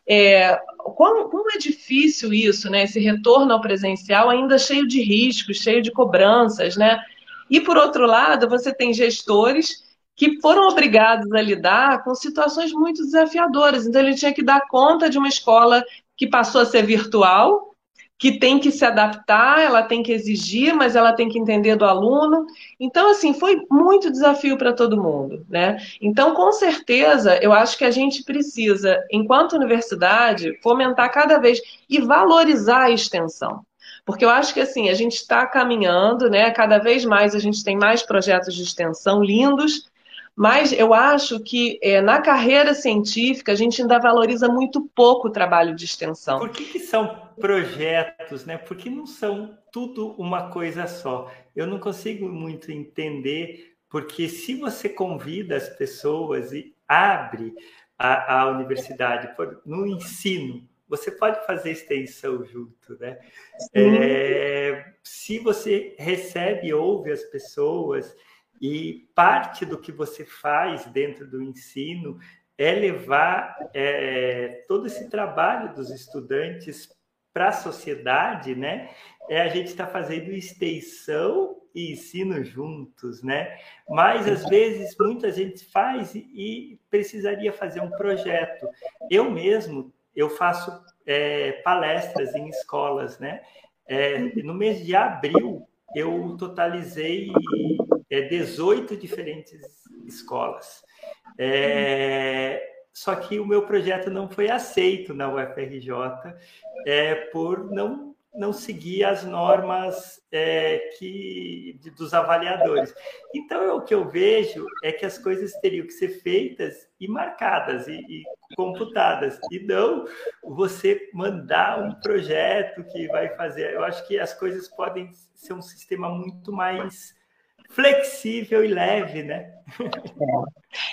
É, como, como, é difícil isso, né? Esse retorno ao presencial ainda cheio de riscos, cheio de cobranças, né? E por outro lado, você tem gestores que foram obrigados a lidar com situações muito desafiadoras. Então, ele tinha que dar conta de uma escola que passou a ser virtual, que tem que se adaptar, ela tem que exigir, mas ela tem que entender do aluno. Então, assim, foi muito desafio para todo mundo, né? Então, com certeza, eu acho que a gente precisa, enquanto universidade, fomentar cada vez e valorizar a extensão. Porque eu acho que assim, a gente está caminhando, né? Cada vez mais a gente tem mais projetos de extensão lindos, mas eu acho que é, na carreira científica a gente ainda valoriza muito pouco o trabalho de extensão. Por que, que são projetos, né? Porque não são tudo uma coisa só. Eu não consigo muito entender, porque se você convida as pessoas e abre a, a universidade por, no ensino, você pode fazer extensão junto, né? É, se você recebe, ouve as pessoas e parte do que você faz dentro do ensino é levar é, todo esse trabalho dos estudantes para a sociedade, né? É a gente está fazendo extensão e ensino juntos, né? Mas às vezes muita gente faz e precisaria fazer um projeto. Eu mesmo eu faço é, palestras em escolas, né? É, no mês de abril eu totalizei é, 18 diferentes escolas. É, só que o meu projeto não foi aceito na UFRJ é, por não não seguir as normas é, que dos avaliadores. Então, o que eu vejo é que as coisas teriam que ser feitas e marcadas e, e computadas, e não você mandar um projeto que vai fazer. Eu acho que as coisas podem ser um sistema muito mais flexível e leve, né?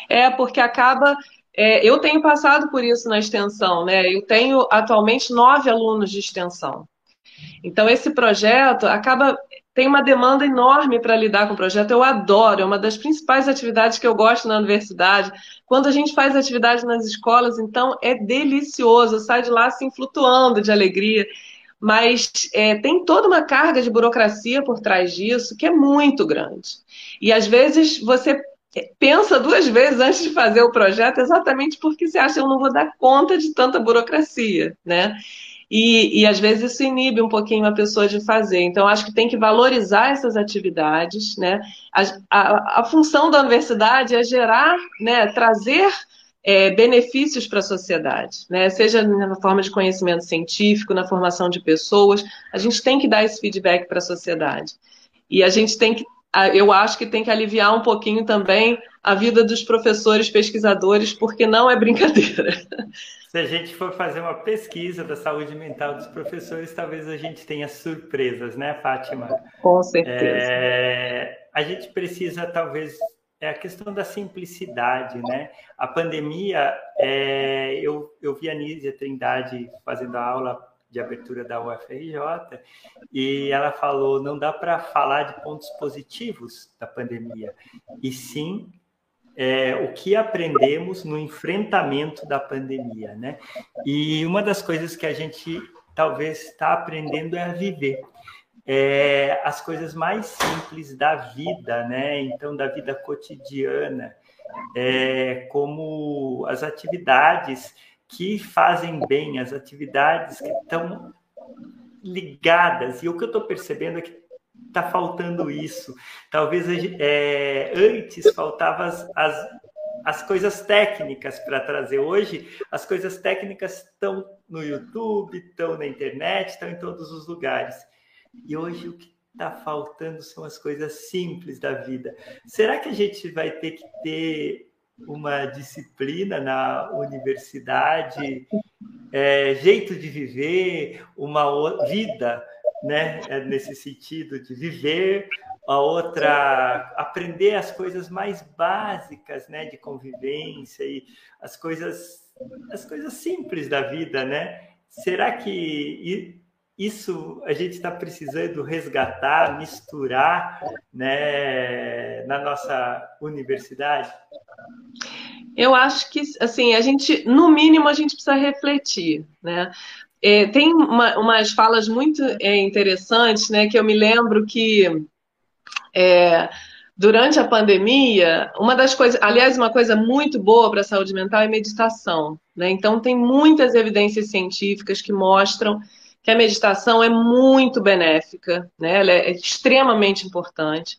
É, porque acaba. É, eu tenho passado por isso na extensão, né? Eu tenho atualmente nove alunos de extensão. Então, esse projeto acaba. Tem uma demanda enorme para lidar com o projeto. Eu adoro, é uma das principais atividades que eu gosto na universidade. Quando a gente faz atividade nas escolas, então é delicioso. Eu saio de lá assim, flutuando de alegria mas é, tem toda uma carga de burocracia por trás disso que é muito grande. E às vezes você pensa duas vezes antes de fazer o projeto, exatamente porque você acha que eu não vou dar conta de tanta burocracia, né? E, e às vezes isso inibe um pouquinho a pessoa de fazer. Então, acho que tem que valorizar essas atividades, né? A, a, a função da universidade é gerar, né, trazer é, benefícios para a sociedade, né? seja na forma de conhecimento científico, na formação de pessoas, a gente tem que dar esse feedback para a sociedade. E a gente tem que, eu acho que tem que aliviar um pouquinho também a vida dos professores, pesquisadores, porque não é brincadeira. Se a gente for fazer uma pesquisa da saúde mental dos professores, talvez a gente tenha surpresas, né, Fátima? Com certeza. É, a gente precisa, talvez, é a questão da simplicidade, né? A pandemia, é, eu, eu vi a Nízia Trindade fazendo a aula de abertura da UFRJ, e ela falou: não dá para falar de pontos positivos da pandemia, e sim é, o que aprendemos no enfrentamento da pandemia, né? E uma das coisas que a gente talvez está aprendendo é a viver. É, as coisas mais simples da vida, né? Então, da vida cotidiana, é, como as atividades que fazem bem, as atividades que estão ligadas. E o que eu estou percebendo é que está faltando isso. Talvez é, antes faltavam as, as, as coisas técnicas para trazer. Hoje, as coisas técnicas estão no YouTube, estão na internet, estão em todos os lugares. E hoje o que está faltando são as coisas simples da vida. Será que a gente vai ter que ter uma disciplina na universidade, é, jeito de viver, uma vida, né, é nesse sentido de viver, a outra aprender as coisas mais básicas, né, de convivência e as coisas as coisas simples da vida, né? Será que isso a gente está precisando resgatar, misturar, né, na nossa universidade? Eu acho que, assim, a gente, no mínimo, a gente precisa refletir, né? É, tem uma, umas falas muito é, interessantes, né? Que eu me lembro que é, durante a pandemia, uma das coisas, aliás, uma coisa muito boa para a saúde mental é meditação, né? Então, tem muitas evidências científicas que mostram que a meditação é muito benéfica, né? Ela é extremamente importante.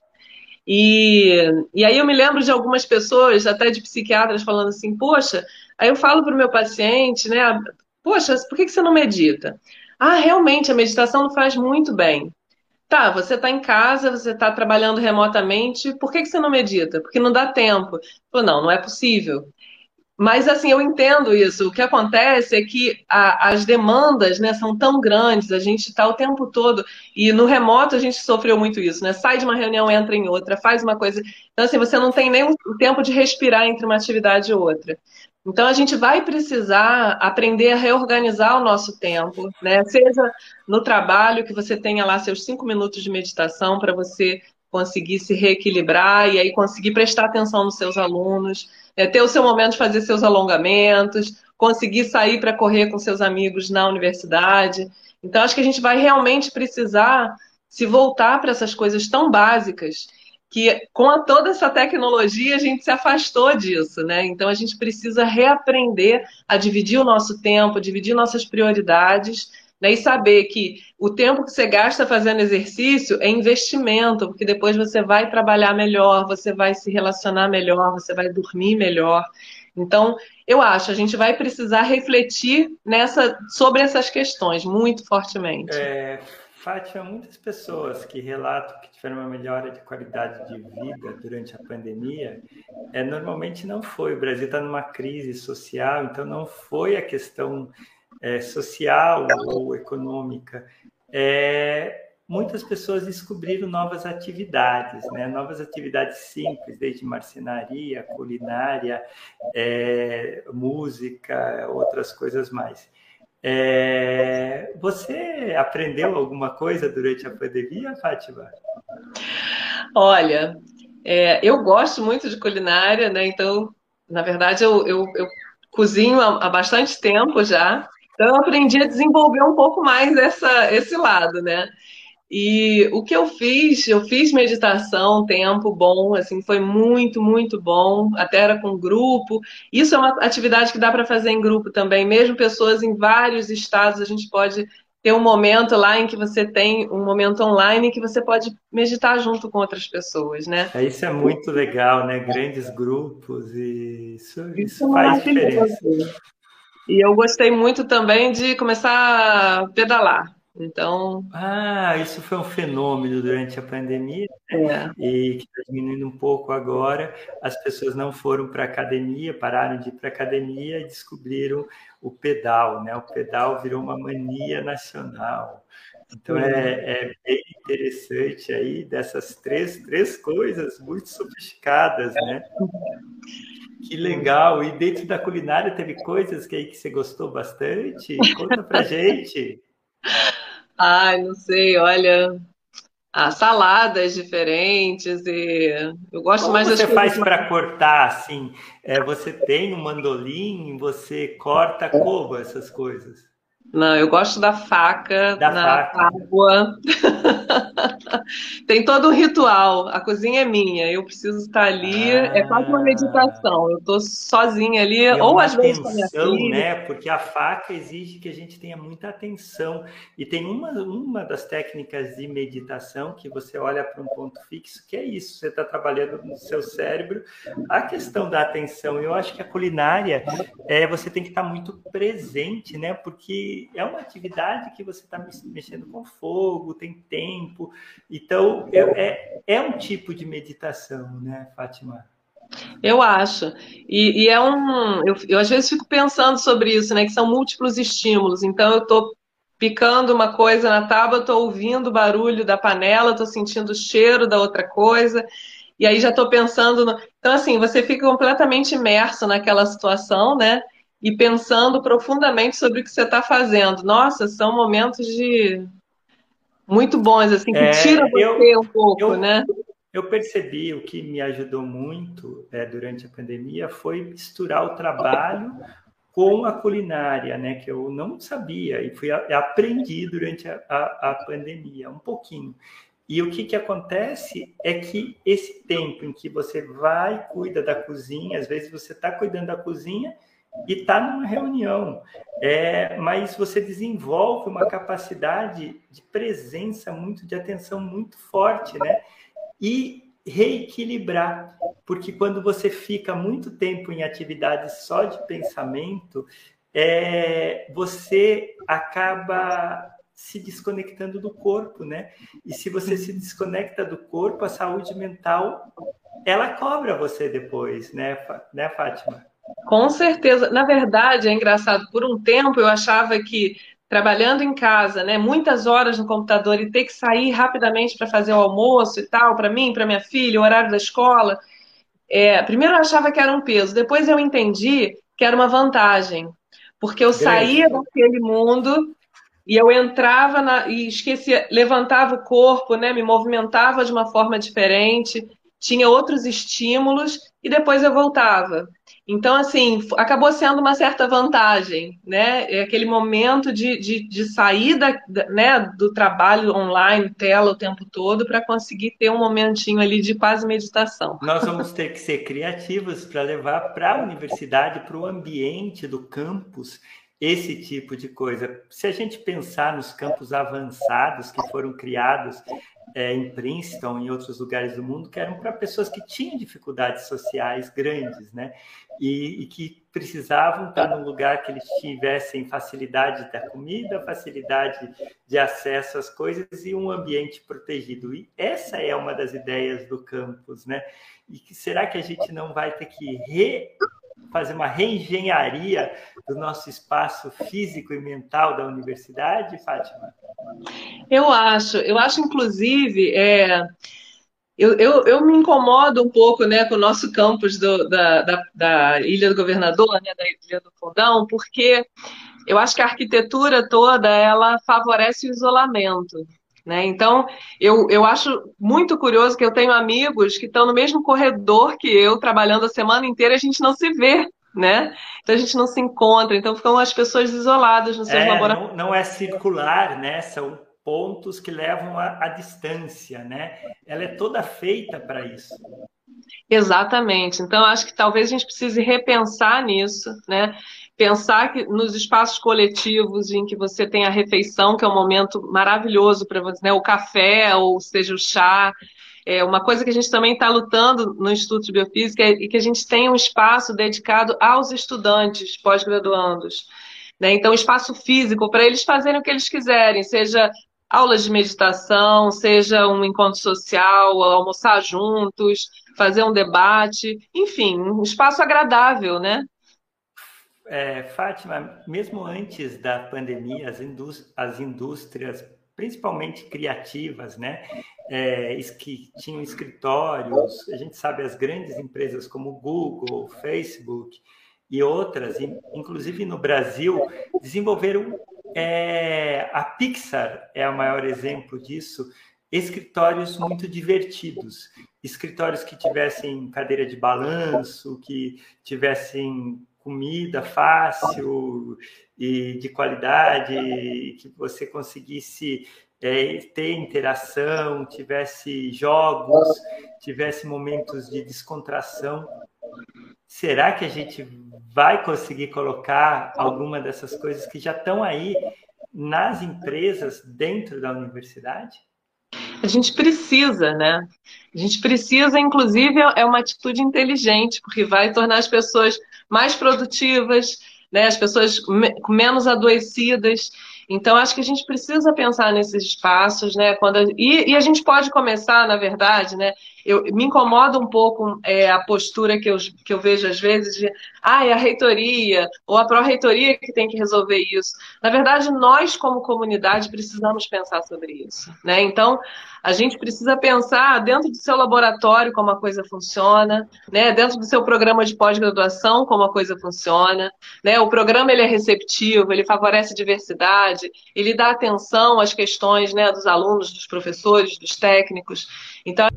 E, e aí eu me lembro de algumas pessoas, até de psiquiatras, falando assim, poxa, aí eu falo para o meu paciente, né? Poxa, por que, que você não medita? Ah, realmente, a meditação não faz muito bem. Tá, você está em casa, você está trabalhando remotamente, por que, que você não medita? Porque não dá tempo. Falou, não, não é possível. Mas, assim, eu entendo isso. O que acontece é que a, as demandas né, são tão grandes, a gente está o tempo todo, e no remoto a gente sofreu muito isso, né? Sai de uma reunião, entra em outra, faz uma coisa. Então, assim, você não tem nem o tempo de respirar entre uma atividade e outra. Então, a gente vai precisar aprender a reorganizar o nosso tempo, né? Seja no trabalho, que você tenha lá seus cinco minutos de meditação para você conseguir se reequilibrar e aí conseguir prestar atenção nos seus alunos é, ter o seu momento de fazer seus alongamentos, conseguir sair para correr com seus amigos na universidade. Então, acho que a gente vai realmente precisar se voltar para essas coisas tão básicas que com a, toda essa tecnologia a gente se afastou disso, né? Então a gente precisa reaprender a dividir o nosso tempo, dividir nossas prioridades né? E saber que o tempo que você gasta fazendo exercício é investimento, porque depois você vai trabalhar melhor, você vai se relacionar melhor, você vai dormir melhor. Então, eu acho, a gente vai precisar refletir nessa, sobre essas questões muito fortemente. É, Fátima, muitas pessoas que relatam que tiveram uma melhora de qualidade de vida durante a pandemia, é, normalmente não foi. O Brasil está numa crise social, então não foi a questão é, social ou econômica, é, muitas pessoas descobriram novas atividades, né? novas atividades simples, desde marcenaria, culinária, é, música, outras coisas mais. É, você aprendeu alguma coisa durante a pandemia, Fátima? Olha, é, eu gosto muito de culinária, né? Então, na verdade, eu, eu, eu cozinho há, há bastante tempo já. Então eu aprendi a desenvolver um pouco mais essa, esse lado, né? E o que eu fiz, eu fiz meditação, tempo bom, assim, foi muito, muito bom, até era com grupo. Isso é uma atividade que dá para fazer em grupo também, mesmo pessoas em vários estados, a gente pode ter um momento lá em que você tem um momento online que você pode meditar junto com outras pessoas, né? É, isso é muito legal, né? Grandes grupos e isso, isso, isso faz diferença. E eu gostei muito também de começar a pedalar. Então. Ah, isso foi um fenômeno durante a pandemia né? é. e que está diminuindo um pouco agora. As pessoas não foram para a academia, pararam de ir para a academia e descobriram o pedal, né? O pedal virou uma mania nacional. Então é, é bem interessante aí dessas três, três coisas muito sofisticadas, né? Que legal! E dentro da culinária teve coisas que aí que você gostou bastante? Conta pra gente. Ai, não sei, olha, ah, saladas diferentes e eu gosto Como mais das você faz para cortar assim? É, você tem um mandolim, você corta como essas coisas? Não, eu gosto da faca da na faca. água. Tem todo um ritual. A cozinha é minha. Eu preciso estar ali. Ah, é quase uma meditação. Eu estou sozinha ali, é ou às vezes com a minha filha. né? Porque a faca exige que a gente tenha muita atenção. E tem uma, uma das técnicas de meditação que você olha para um ponto fixo, que é isso. Você está trabalhando no seu cérebro a questão da atenção. Eu acho que a culinária é você tem que estar muito presente, né? Porque é uma atividade que você está mexendo com fogo, tem tempo. Então, é, é, é um tipo de meditação, né, Fátima? Eu acho. E, e é um. Eu, eu, às vezes fico pensando sobre isso, né? Que são múltiplos estímulos. Então eu estou picando uma coisa na tábua, estou ouvindo o barulho da panela, estou sentindo o cheiro da outra coisa, e aí já estou pensando. No... Então, assim, você fica completamente imerso naquela situação, né? e pensando profundamente sobre o que você está fazendo. Nossa, são momentos de muito bons, assim, que é, tira você eu, um pouco, eu, né? Eu percebi o que me ajudou muito é, durante a pandemia foi misturar o trabalho com a culinária, né? Que eu não sabia e fui aprendi durante a, a, a pandemia um pouquinho. E o que, que acontece é que esse tempo em que você vai cuida da cozinha, às vezes você está cuidando da cozinha e está numa reunião, é, mas você desenvolve uma capacidade de presença muito, de atenção muito forte, né? E reequilibrar, porque quando você fica muito tempo em atividades só de pensamento, é, você acaba se desconectando do corpo, né? E se você se desconecta do corpo, a saúde mental ela cobra você depois, né, né Fátima? Com certeza. Na verdade, é engraçado, por um tempo eu achava que trabalhando em casa, né, muitas horas no computador e ter que sair rapidamente para fazer o almoço e tal, para mim, para minha filha, o horário da escola, é, primeiro eu achava que era um peso, depois eu entendi que era uma vantagem, porque eu saía daquele mundo e eu entrava na, e esquecia, levantava o corpo, né, me movimentava de uma forma diferente, tinha outros estímulos e depois eu voltava. Então, assim, acabou sendo uma certa vantagem, né? É aquele momento de, de, de sair da, né, do trabalho online, tela o tempo todo, para conseguir ter um momentinho ali de paz e meditação. Nós vamos ter que ser criativos para levar para a universidade, para o ambiente do campus, esse tipo de coisa. Se a gente pensar nos campos avançados que foram criados é, em Princeton e em outros lugares do mundo, que eram para pessoas que tinham dificuldades sociais grandes, né? E, e, que precisavam estar num lugar que eles tivessem facilidade da comida, facilidade de acesso às coisas e um ambiente protegido. E essa é uma das ideias do campus, né? E que, será que a gente não vai ter que re fazer uma reengenharia do nosso espaço físico e mental da universidade, Fátima? Eu acho, eu acho inclusive, é, eu, eu, eu, me incomodo um pouco né, com o nosso campus do, da, da, da, Ilha do Governador, né, da Ilha do Fundão, porque eu acho que a arquitetura toda ela favorece o isolamento. Né? Então, eu, eu acho muito curioso que eu tenho amigos que estão no mesmo corredor que eu, trabalhando a semana inteira, e a gente não se vê, né? Então a gente não se encontra, então ficam as pessoas isoladas nos seus é, laboratórios. Não, não, é circular, né? São pontos que levam à distância, né? Ela é toda feita para isso. Exatamente. Então acho que talvez a gente precise repensar nisso, né? Pensar que nos espaços coletivos em que você tem a refeição, que é um momento maravilhoso para você, né? o café, ou seja, o chá. É uma coisa que a gente também está lutando no Instituto de Biofísica é que a gente tenha um espaço dedicado aos estudantes pós-graduandos. Né? Então, espaço físico para eles fazerem o que eles quiserem, seja aulas de meditação, seja um encontro social, almoçar juntos, fazer um debate, enfim, um espaço agradável, né? É, Fátima, mesmo antes da pandemia, as, as indústrias, principalmente criativas, né, é, que tinham escritórios, a gente sabe as grandes empresas como Google, Facebook e outras, inclusive no Brasil, desenvolveram é, a Pixar é o maior exemplo disso. Escritórios muito divertidos, escritórios que tivessem cadeira de balanço, que tivessem comida fácil e de qualidade, que você conseguisse é, ter interação, tivesse jogos, tivesse momentos de descontração. Será que a gente vai conseguir colocar alguma dessas coisas que já estão aí nas empresas dentro da universidade? A gente precisa, né? A gente precisa, inclusive, é uma atitude inteligente, porque vai tornar as pessoas mais produtivas, né? as pessoas menos adoecidas. Então, acho que a gente precisa pensar nesses espaços, né? Quando a... e, e, a gente pode começar, na verdade, né? Eu, me incomoda um pouco é, a postura que eu, que eu vejo às vezes de ah, é a reitoria ou a pró-reitoria que tem que resolver isso. Na verdade, nós, como comunidade, precisamos pensar sobre isso. Né? Então, a gente precisa pensar dentro do seu laboratório como a coisa funciona, né? dentro do seu programa de pós-graduação como a coisa funciona. Né? O programa ele é receptivo, ele favorece diversidade, ele dá atenção às questões né, dos alunos, dos professores, dos técnicos. Então,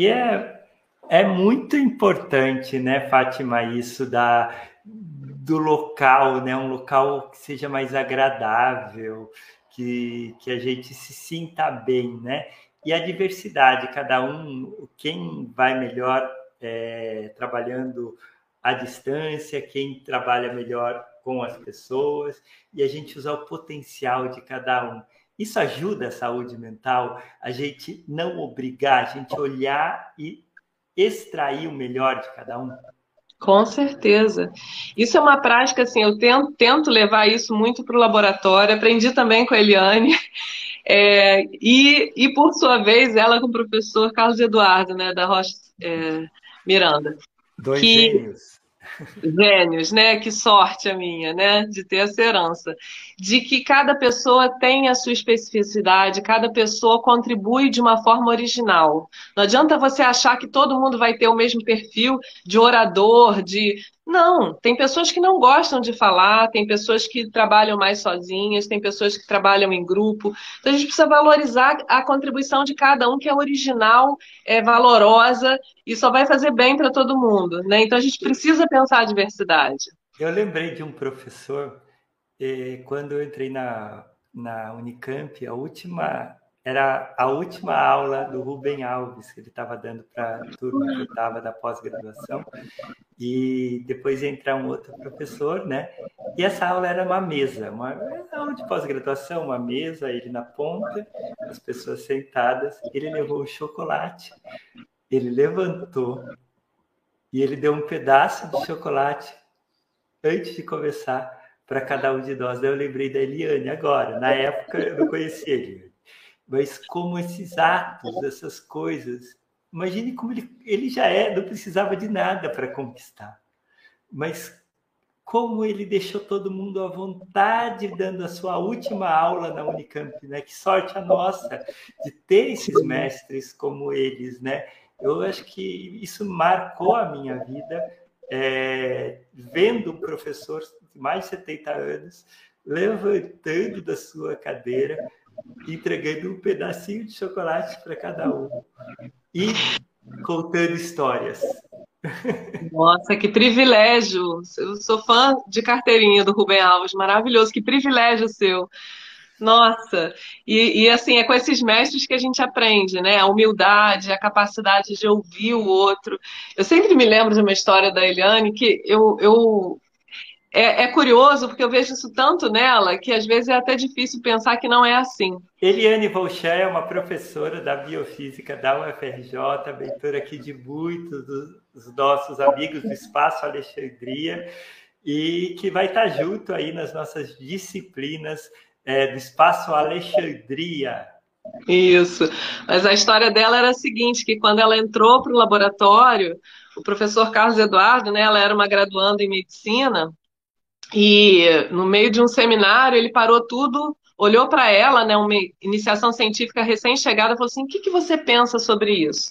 e é, é muito importante, né, Fátima, isso da, do local, né? Um local que seja mais agradável, que, que a gente se sinta bem, né? E a diversidade, cada um, quem vai melhor é, trabalhando à distância, quem trabalha melhor com as pessoas, e a gente usar o potencial de cada um. Isso ajuda a saúde mental, a gente não obrigar, a gente olhar e extrair o melhor de cada um. Com certeza. Isso é uma prática, assim, eu tento, tento levar isso muito para o laboratório, aprendi também com a Eliane, é, e, e por sua vez, ela com o professor Carlos Eduardo, né, da Rocha é, Miranda. Dois que, gênios. Gênios, né? Que sorte a minha, né? De ter essa herança. De que cada pessoa tem a sua especificidade, cada pessoa contribui de uma forma original. Não adianta você achar que todo mundo vai ter o mesmo perfil de orador, de não, tem pessoas que não gostam de falar, tem pessoas que trabalham mais sozinhas, tem pessoas que trabalham em grupo. Então a gente precisa valorizar a contribuição de cada um, que é original, é valorosa e só vai fazer bem para todo mundo. Né? Então a gente precisa pensar a diversidade. Eu lembrei de um professor, eh, quando eu entrei na, na Unicamp, a última era a última aula do Rubem Alves, que ele estava dando para a turma que estava da pós-graduação, e depois ia entrar um outro professor, né? E essa aula era uma mesa, uma aula de pós-graduação, uma mesa, ele na ponta, as pessoas sentadas, ele levou o chocolate, ele levantou e ele deu um pedaço de chocolate antes de começar para cada um de nós. Daí eu lembrei da Eliane agora, na época eu não conhecia ele mas como esses atos, essas coisas. Imagine como ele, ele já é, não precisava de nada para conquistar, mas como ele deixou todo mundo à vontade dando a sua última aula na Unicamp, né? Que sorte a nossa de ter esses mestres como eles, né? Eu acho que isso marcou a minha vida, é, vendo um professor de mais de 70 anos levantando da sua cadeira entregando um pedacinho de chocolate para cada um e contando histórias. Nossa, que privilégio! Eu sou fã de carteirinha do Rubem Alves, maravilhoso, que privilégio seu. Nossa, e, e, assim, é com esses mestres que a gente aprende, né? A humildade, a capacidade de ouvir o outro. Eu sempre me lembro de uma história da Eliane que eu, eu é, é, curioso, porque eu vejo isso tanto nela, que às vezes é até difícil pensar que não é assim. Eliane Volcher é uma professora da Biofísica da UFRJ, mentora aqui de muitos dos nossos amigos do Espaço Alexandria, e que vai estar junto aí nas nossas disciplinas é, do Espaço Alexandria. Isso. Mas a história dela era a seguinte, que quando ela entrou para o laboratório, o professor Carlos Eduardo, né, ela era uma graduanda em medicina, e no meio de um seminário ele parou tudo, olhou para ela, né, uma iniciação científica recém-chegada, falou assim: "O que, que você pensa sobre isso?"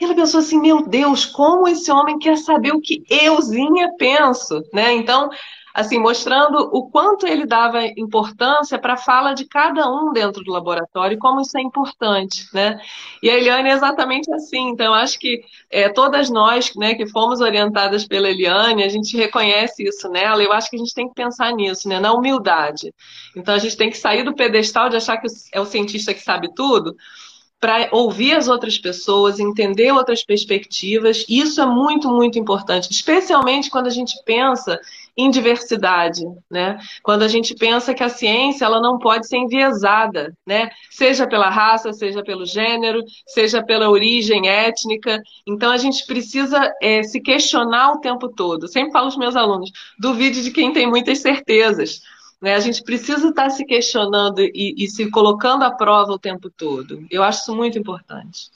E ela pensou assim: "Meu Deus, como esse homem quer saber o que euzinha penso?", né? Então, assim, mostrando o quanto ele dava importância para a fala de cada um dentro do laboratório e como isso é importante, né? E a Eliane é exatamente assim. Então, acho que é, todas nós, né, que fomos orientadas pela Eliane, a gente reconhece isso nela. Eu acho que a gente tem que pensar nisso, né? Na humildade. Então, a gente tem que sair do pedestal de achar que é o cientista que sabe tudo para ouvir as outras pessoas, entender outras perspectivas. Isso é muito, muito importante, especialmente quando a gente pensa em diversidade, né? Quando a gente pensa que a ciência ela não pode ser enviesada, né? Seja pela raça, seja pelo gênero, seja pela origem étnica. Então a gente precisa é, se questionar o tempo todo. sempre falo aos meus alunos: duvide de quem tem muitas certezas. Né? A gente precisa estar se questionando e, e se colocando à prova o tempo todo. Eu acho isso muito importante.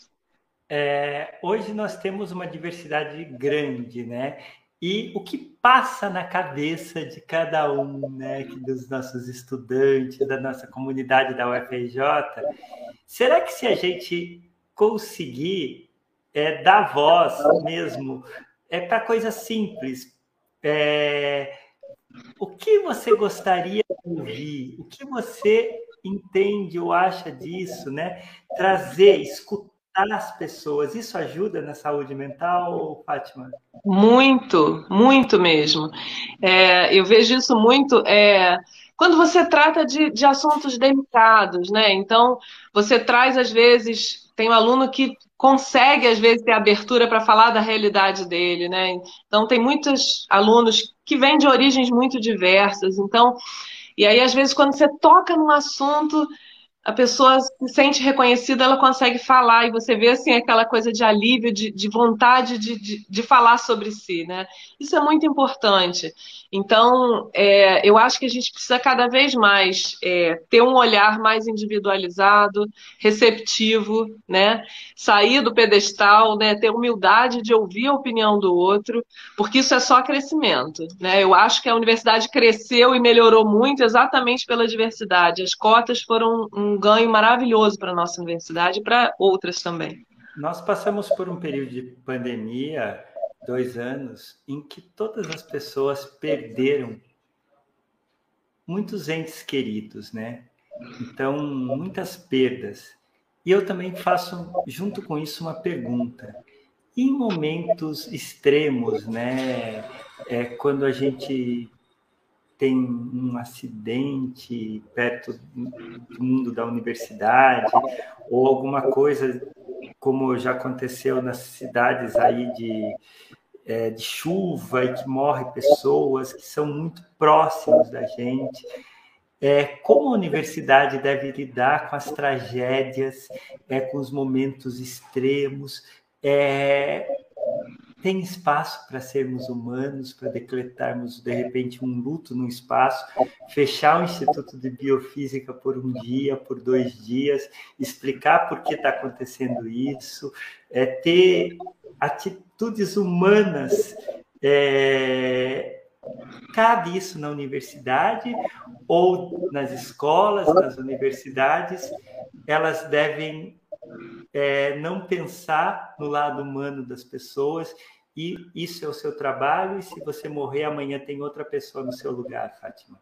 É, hoje nós temos uma diversidade grande, né? E o que passa na cabeça de cada um, né, dos nossos estudantes, da nossa comunidade da UFRJ, será que se a gente conseguir é, dar voz mesmo, é para coisa simples, é, o que você gostaria de ouvir? O que você entende ou acha disso, né? Trazer, escutar as pessoas, isso ajuda na saúde mental, Fátima? Muito, muito mesmo. É, eu vejo isso muito é, quando você trata de, de assuntos delicados, né? Então, você traz, às vezes, tem um aluno que consegue, às vezes, ter abertura para falar da realidade dele, né? Então, tem muitos alunos que vêm de origens muito diversas. Então, e aí, às vezes, quando você toca num assunto a pessoa se sente reconhecida, ela consegue falar, e você vê assim aquela coisa de alívio, de, de vontade de, de, de, falar sobre si, né? Isso é muito importante. Então, é, eu acho que a gente precisa cada vez mais é, ter um olhar mais individualizado, receptivo, né? Sair do pedestal, né? Ter humildade de ouvir a opinião do outro, porque isso é só crescimento, né? Eu acho que a universidade cresceu e melhorou muito exatamente pela diversidade. As cotas foram um um ganho maravilhoso para a nossa universidade e para outras também. Nós passamos por um período de pandemia, dois anos, em que todas as pessoas perderam muitos entes queridos, né? Então, muitas perdas. E eu também faço, junto com isso, uma pergunta. Em momentos extremos, né? É, quando a gente tem um acidente perto do mundo da universidade, ou alguma coisa como já aconteceu nas cidades aí de, é, de chuva e que morre pessoas que são muito próximos da gente. É, como a universidade deve lidar com as tragédias, é, com os momentos extremos, é, tem espaço para sermos humanos, para decretarmos de repente um luto no espaço, fechar o Instituto de Biofísica por um dia, por dois dias, explicar por que está acontecendo isso, é, ter atitudes humanas. É, cabe isso na universidade ou nas escolas, nas universidades, elas devem é, não pensar no lado humano das pessoas e isso é o seu trabalho e se você morrer amanhã tem outra pessoa no seu lugar, Fátima.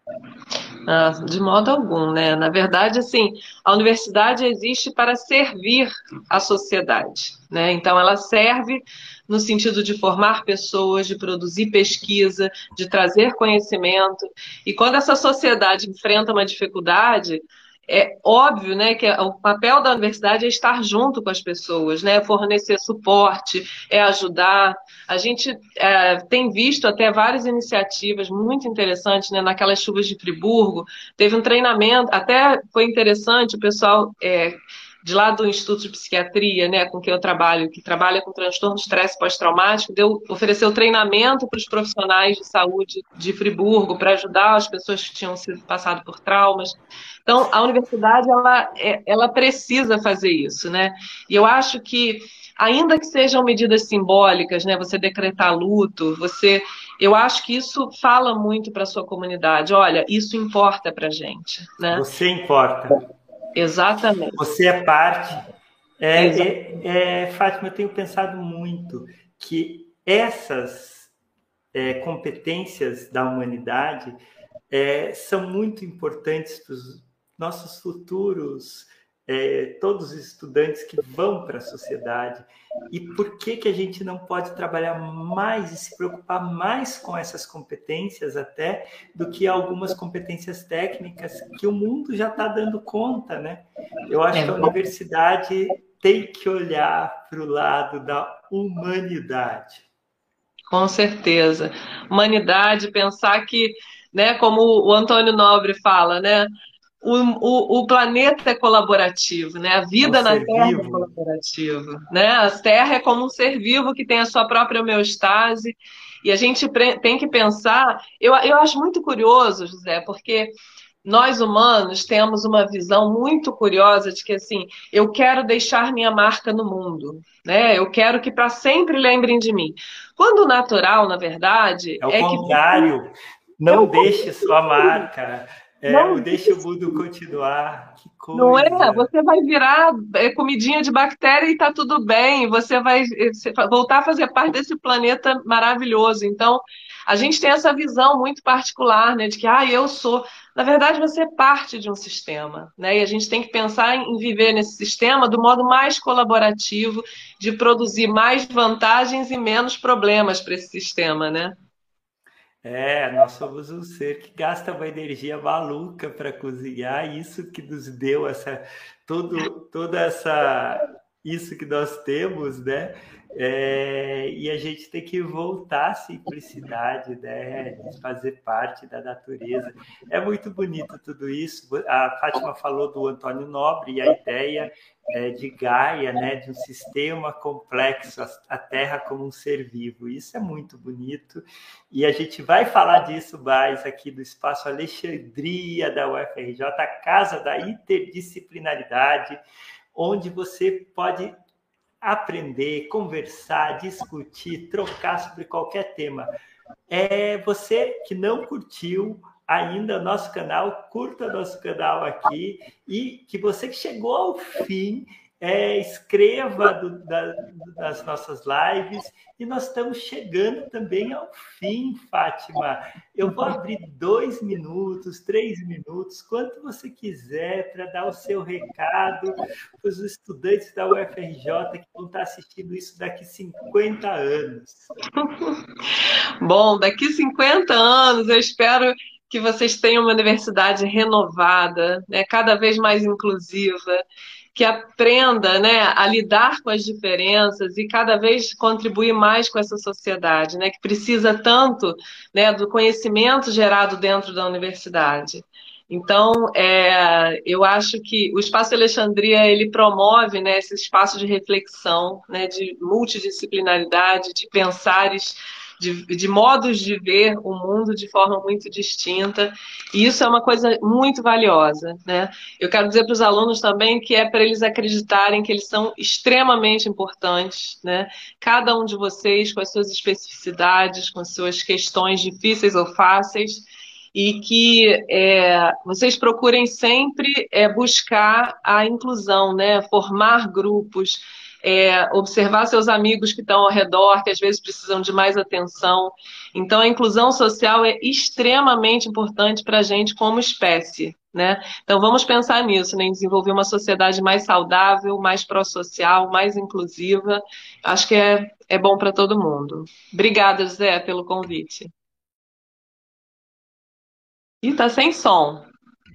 Ah, de modo algum, né? Na verdade, assim, a universidade existe para servir a sociedade, né? Então ela serve no sentido de formar pessoas, de produzir pesquisa, de trazer conhecimento. E quando essa sociedade enfrenta uma dificuldade, é óbvio né, que o papel da universidade é estar junto com as pessoas, né, fornecer suporte, é ajudar. A gente é, tem visto até várias iniciativas muito interessantes, né, naquelas chuvas de Friburgo, teve um treinamento, até foi interessante, o pessoal é, de lá do Instituto de Psiquiatria, né, com quem eu trabalho, que trabalha com transtorno de estresse pós-traumático, deu, ofereceu treinamento para os profissionais de saúde de Friburgo para ajudar as pessoas que tinham sido passado por traumas. Então, a universidade ela, é, ela precisa fazer isso, né? E eu acho que ainda que sejam medidas simbólicas, né? Você decretar luto, você, eu acho que isso fala muito para a sua comunidade. Olha, isso importa para gente, né? Você importa. Exatamente. Você é parte. É, é, é, Fátima, eu tenho pensado muito que essas é, competências da humanidade é, são muito importantes para os nossos futuros é, todos os estudantes que vão para a sociedade. E por que, que a gente não pode trabalhar mais e se preocupar mais com essas competências até do que algumas competências técnicas que o mundo já está dando conta, né? Eu acho que a universidade tem que olhar para o lado da humanidade. Com certeza. Humanidade, pensar que, né, como o Antônio Nobre fala, né, o, o, o, planeta é colaborativo, né? A vida é um na Terra vivo. é colaborativa, né? A Terra é como um ser vivo que tem a sua própria homeostase e a gente tem que pensar. Eu, eu acho muito curioso, José, porque nós humanos temos uma visão muito curiosa de que assim, eu quero deixar minha marca no mundo, né? Eu quero que para sempre lembrem de mim. Quando o natural, na verdade, é o é contrário. Que... Não é deixe sua marca. É, não, deixa o mundo continuar. Que coisa. Não é? Você vai virar é, comidinha de bactéria e tá tudo bem. Você vai voltar a fazer parte desse planeta maravilhoso. Então, a gente tem essa visão muito particular, né, de que ah, eu sou. Na verdade, você é parte de um sistema, né? E a gente tem que pensar em viver nesse sistema do modo mais colaborativo, de produzir mais vantagens e menos problemas para esse sistema, né? É, nós somos um ser que gasta uma energia maluca para cozinhar, isso que nos deu essa todo, toda essa isso que nós temos, né? É, e a gente tem que voltar à simplicidade, né? Fazer parte da natureza. É muito bonito tudo isso. A Fátima falou do Antônio Nobre e a ideia é, de Gaia, né? De um sistema complexo, a Terra como um ser vivo. Isso é muito bonito. E a gente vai falar disso mais aqui do Espaço Alexandria da UFRJ, a Casa da Interdisciplinaridade onde você pode aprender, conversar, discutir, trocar sobre qualquer tema. É você que não curtiu ainda nosso canal, curta nosso canal aqui e que você que chegou ao fim é, escreva do, da, das nossas lives e nós estamos chegando também ao fim, Fátima. Eu vou abrir dois minutos, três minutos, quanto você quiser, para dar o seu recado para os estudantes da UFRJ que vão estar assistindo isso daqui 50 anos. Bom, daqui 50 anos eu espero que vocês tenham uma universidade renovada, né, cada vez mais inclusiva que aprenda né, a lidar com as diferenças e cada vez contribuir mais com essa sociedade, né, que precisa tanto né, do conhecimento gerado dentro da universidade. Então, é, eu acho que o Espaço Alexandria ele promove né, esse espaço de reflexão, né, de multidisciplinaridade, de pensares de, de modos de ver o mundo de forma muito distinta. E isso é uma coisa muito valiosa. Né? Eu quero dizer para os alunos também que é para eles acreditarem que eles são extremamente importantes. Né? Cada um de vocês, com as suas especificidades, com as suas questões difíceis ou fáceis, e que é, vocês procurem sempre é, buscar a inclusão, né? formar grupos, é, observar seus amigos que estão ao redor, que às vezes precisam de mais atenção. Então, a inclusão social é extremamente importante para a gente como espécie. Né? Então, vamos pensar nisso, né? em desenvolver uma sociedade mais saudável, mais pró-social, mais inclusiva. Acho que é, é bom para todo mundo. Obrigada, José, pelo convite. E tá sem som.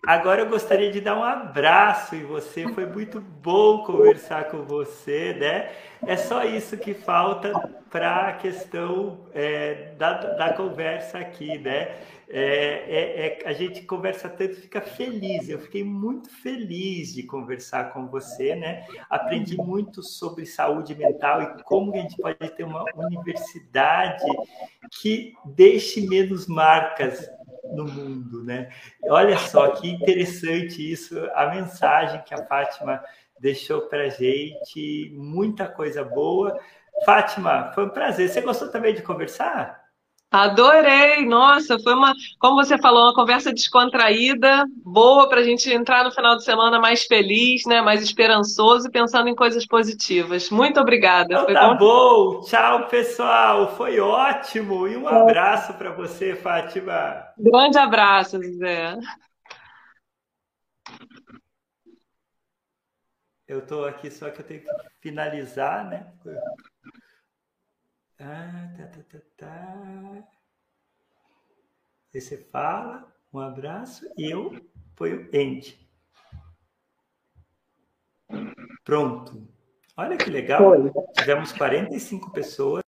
Agora eu gostaria de dar um abraço em você. Foi muito bom conversar com você, né? É só isso que falta para a questão é, da, da conversa aqui, né? É, é, é, a gente conversa tanto, fica feliz. Eu fiquei muito feliz de conversar com você, né? Aprendi muito sobre saúde mental e como a gente pode ter uma universidade que deixe menos marcas no mundo, né? Olha só que interessante isso, a mensagem que a Fátima deixou para gente, muita coisa boa. Fátima, foi um prazer. Você gostou também de conversar? Adorei, nossa, foi uma, como você falou, uma conversa descontraída, boa para a gente entrar no final de semana mais feliz, né, mais esperançoso e pensando em coisas positivas. Muito obrigada. Então, tá bom? bom, tchau pessoal, foi ótimo e um abraço para você, Fátima. Grande abraço, Zé. Eu estou aqui só que eu tenho que finalizar, né? Ah, tá, tá, tá, tá. Aí você fala, um abraço, e eu ponho end. Pronto. Olha que legal. Tivemos 45 pessoas.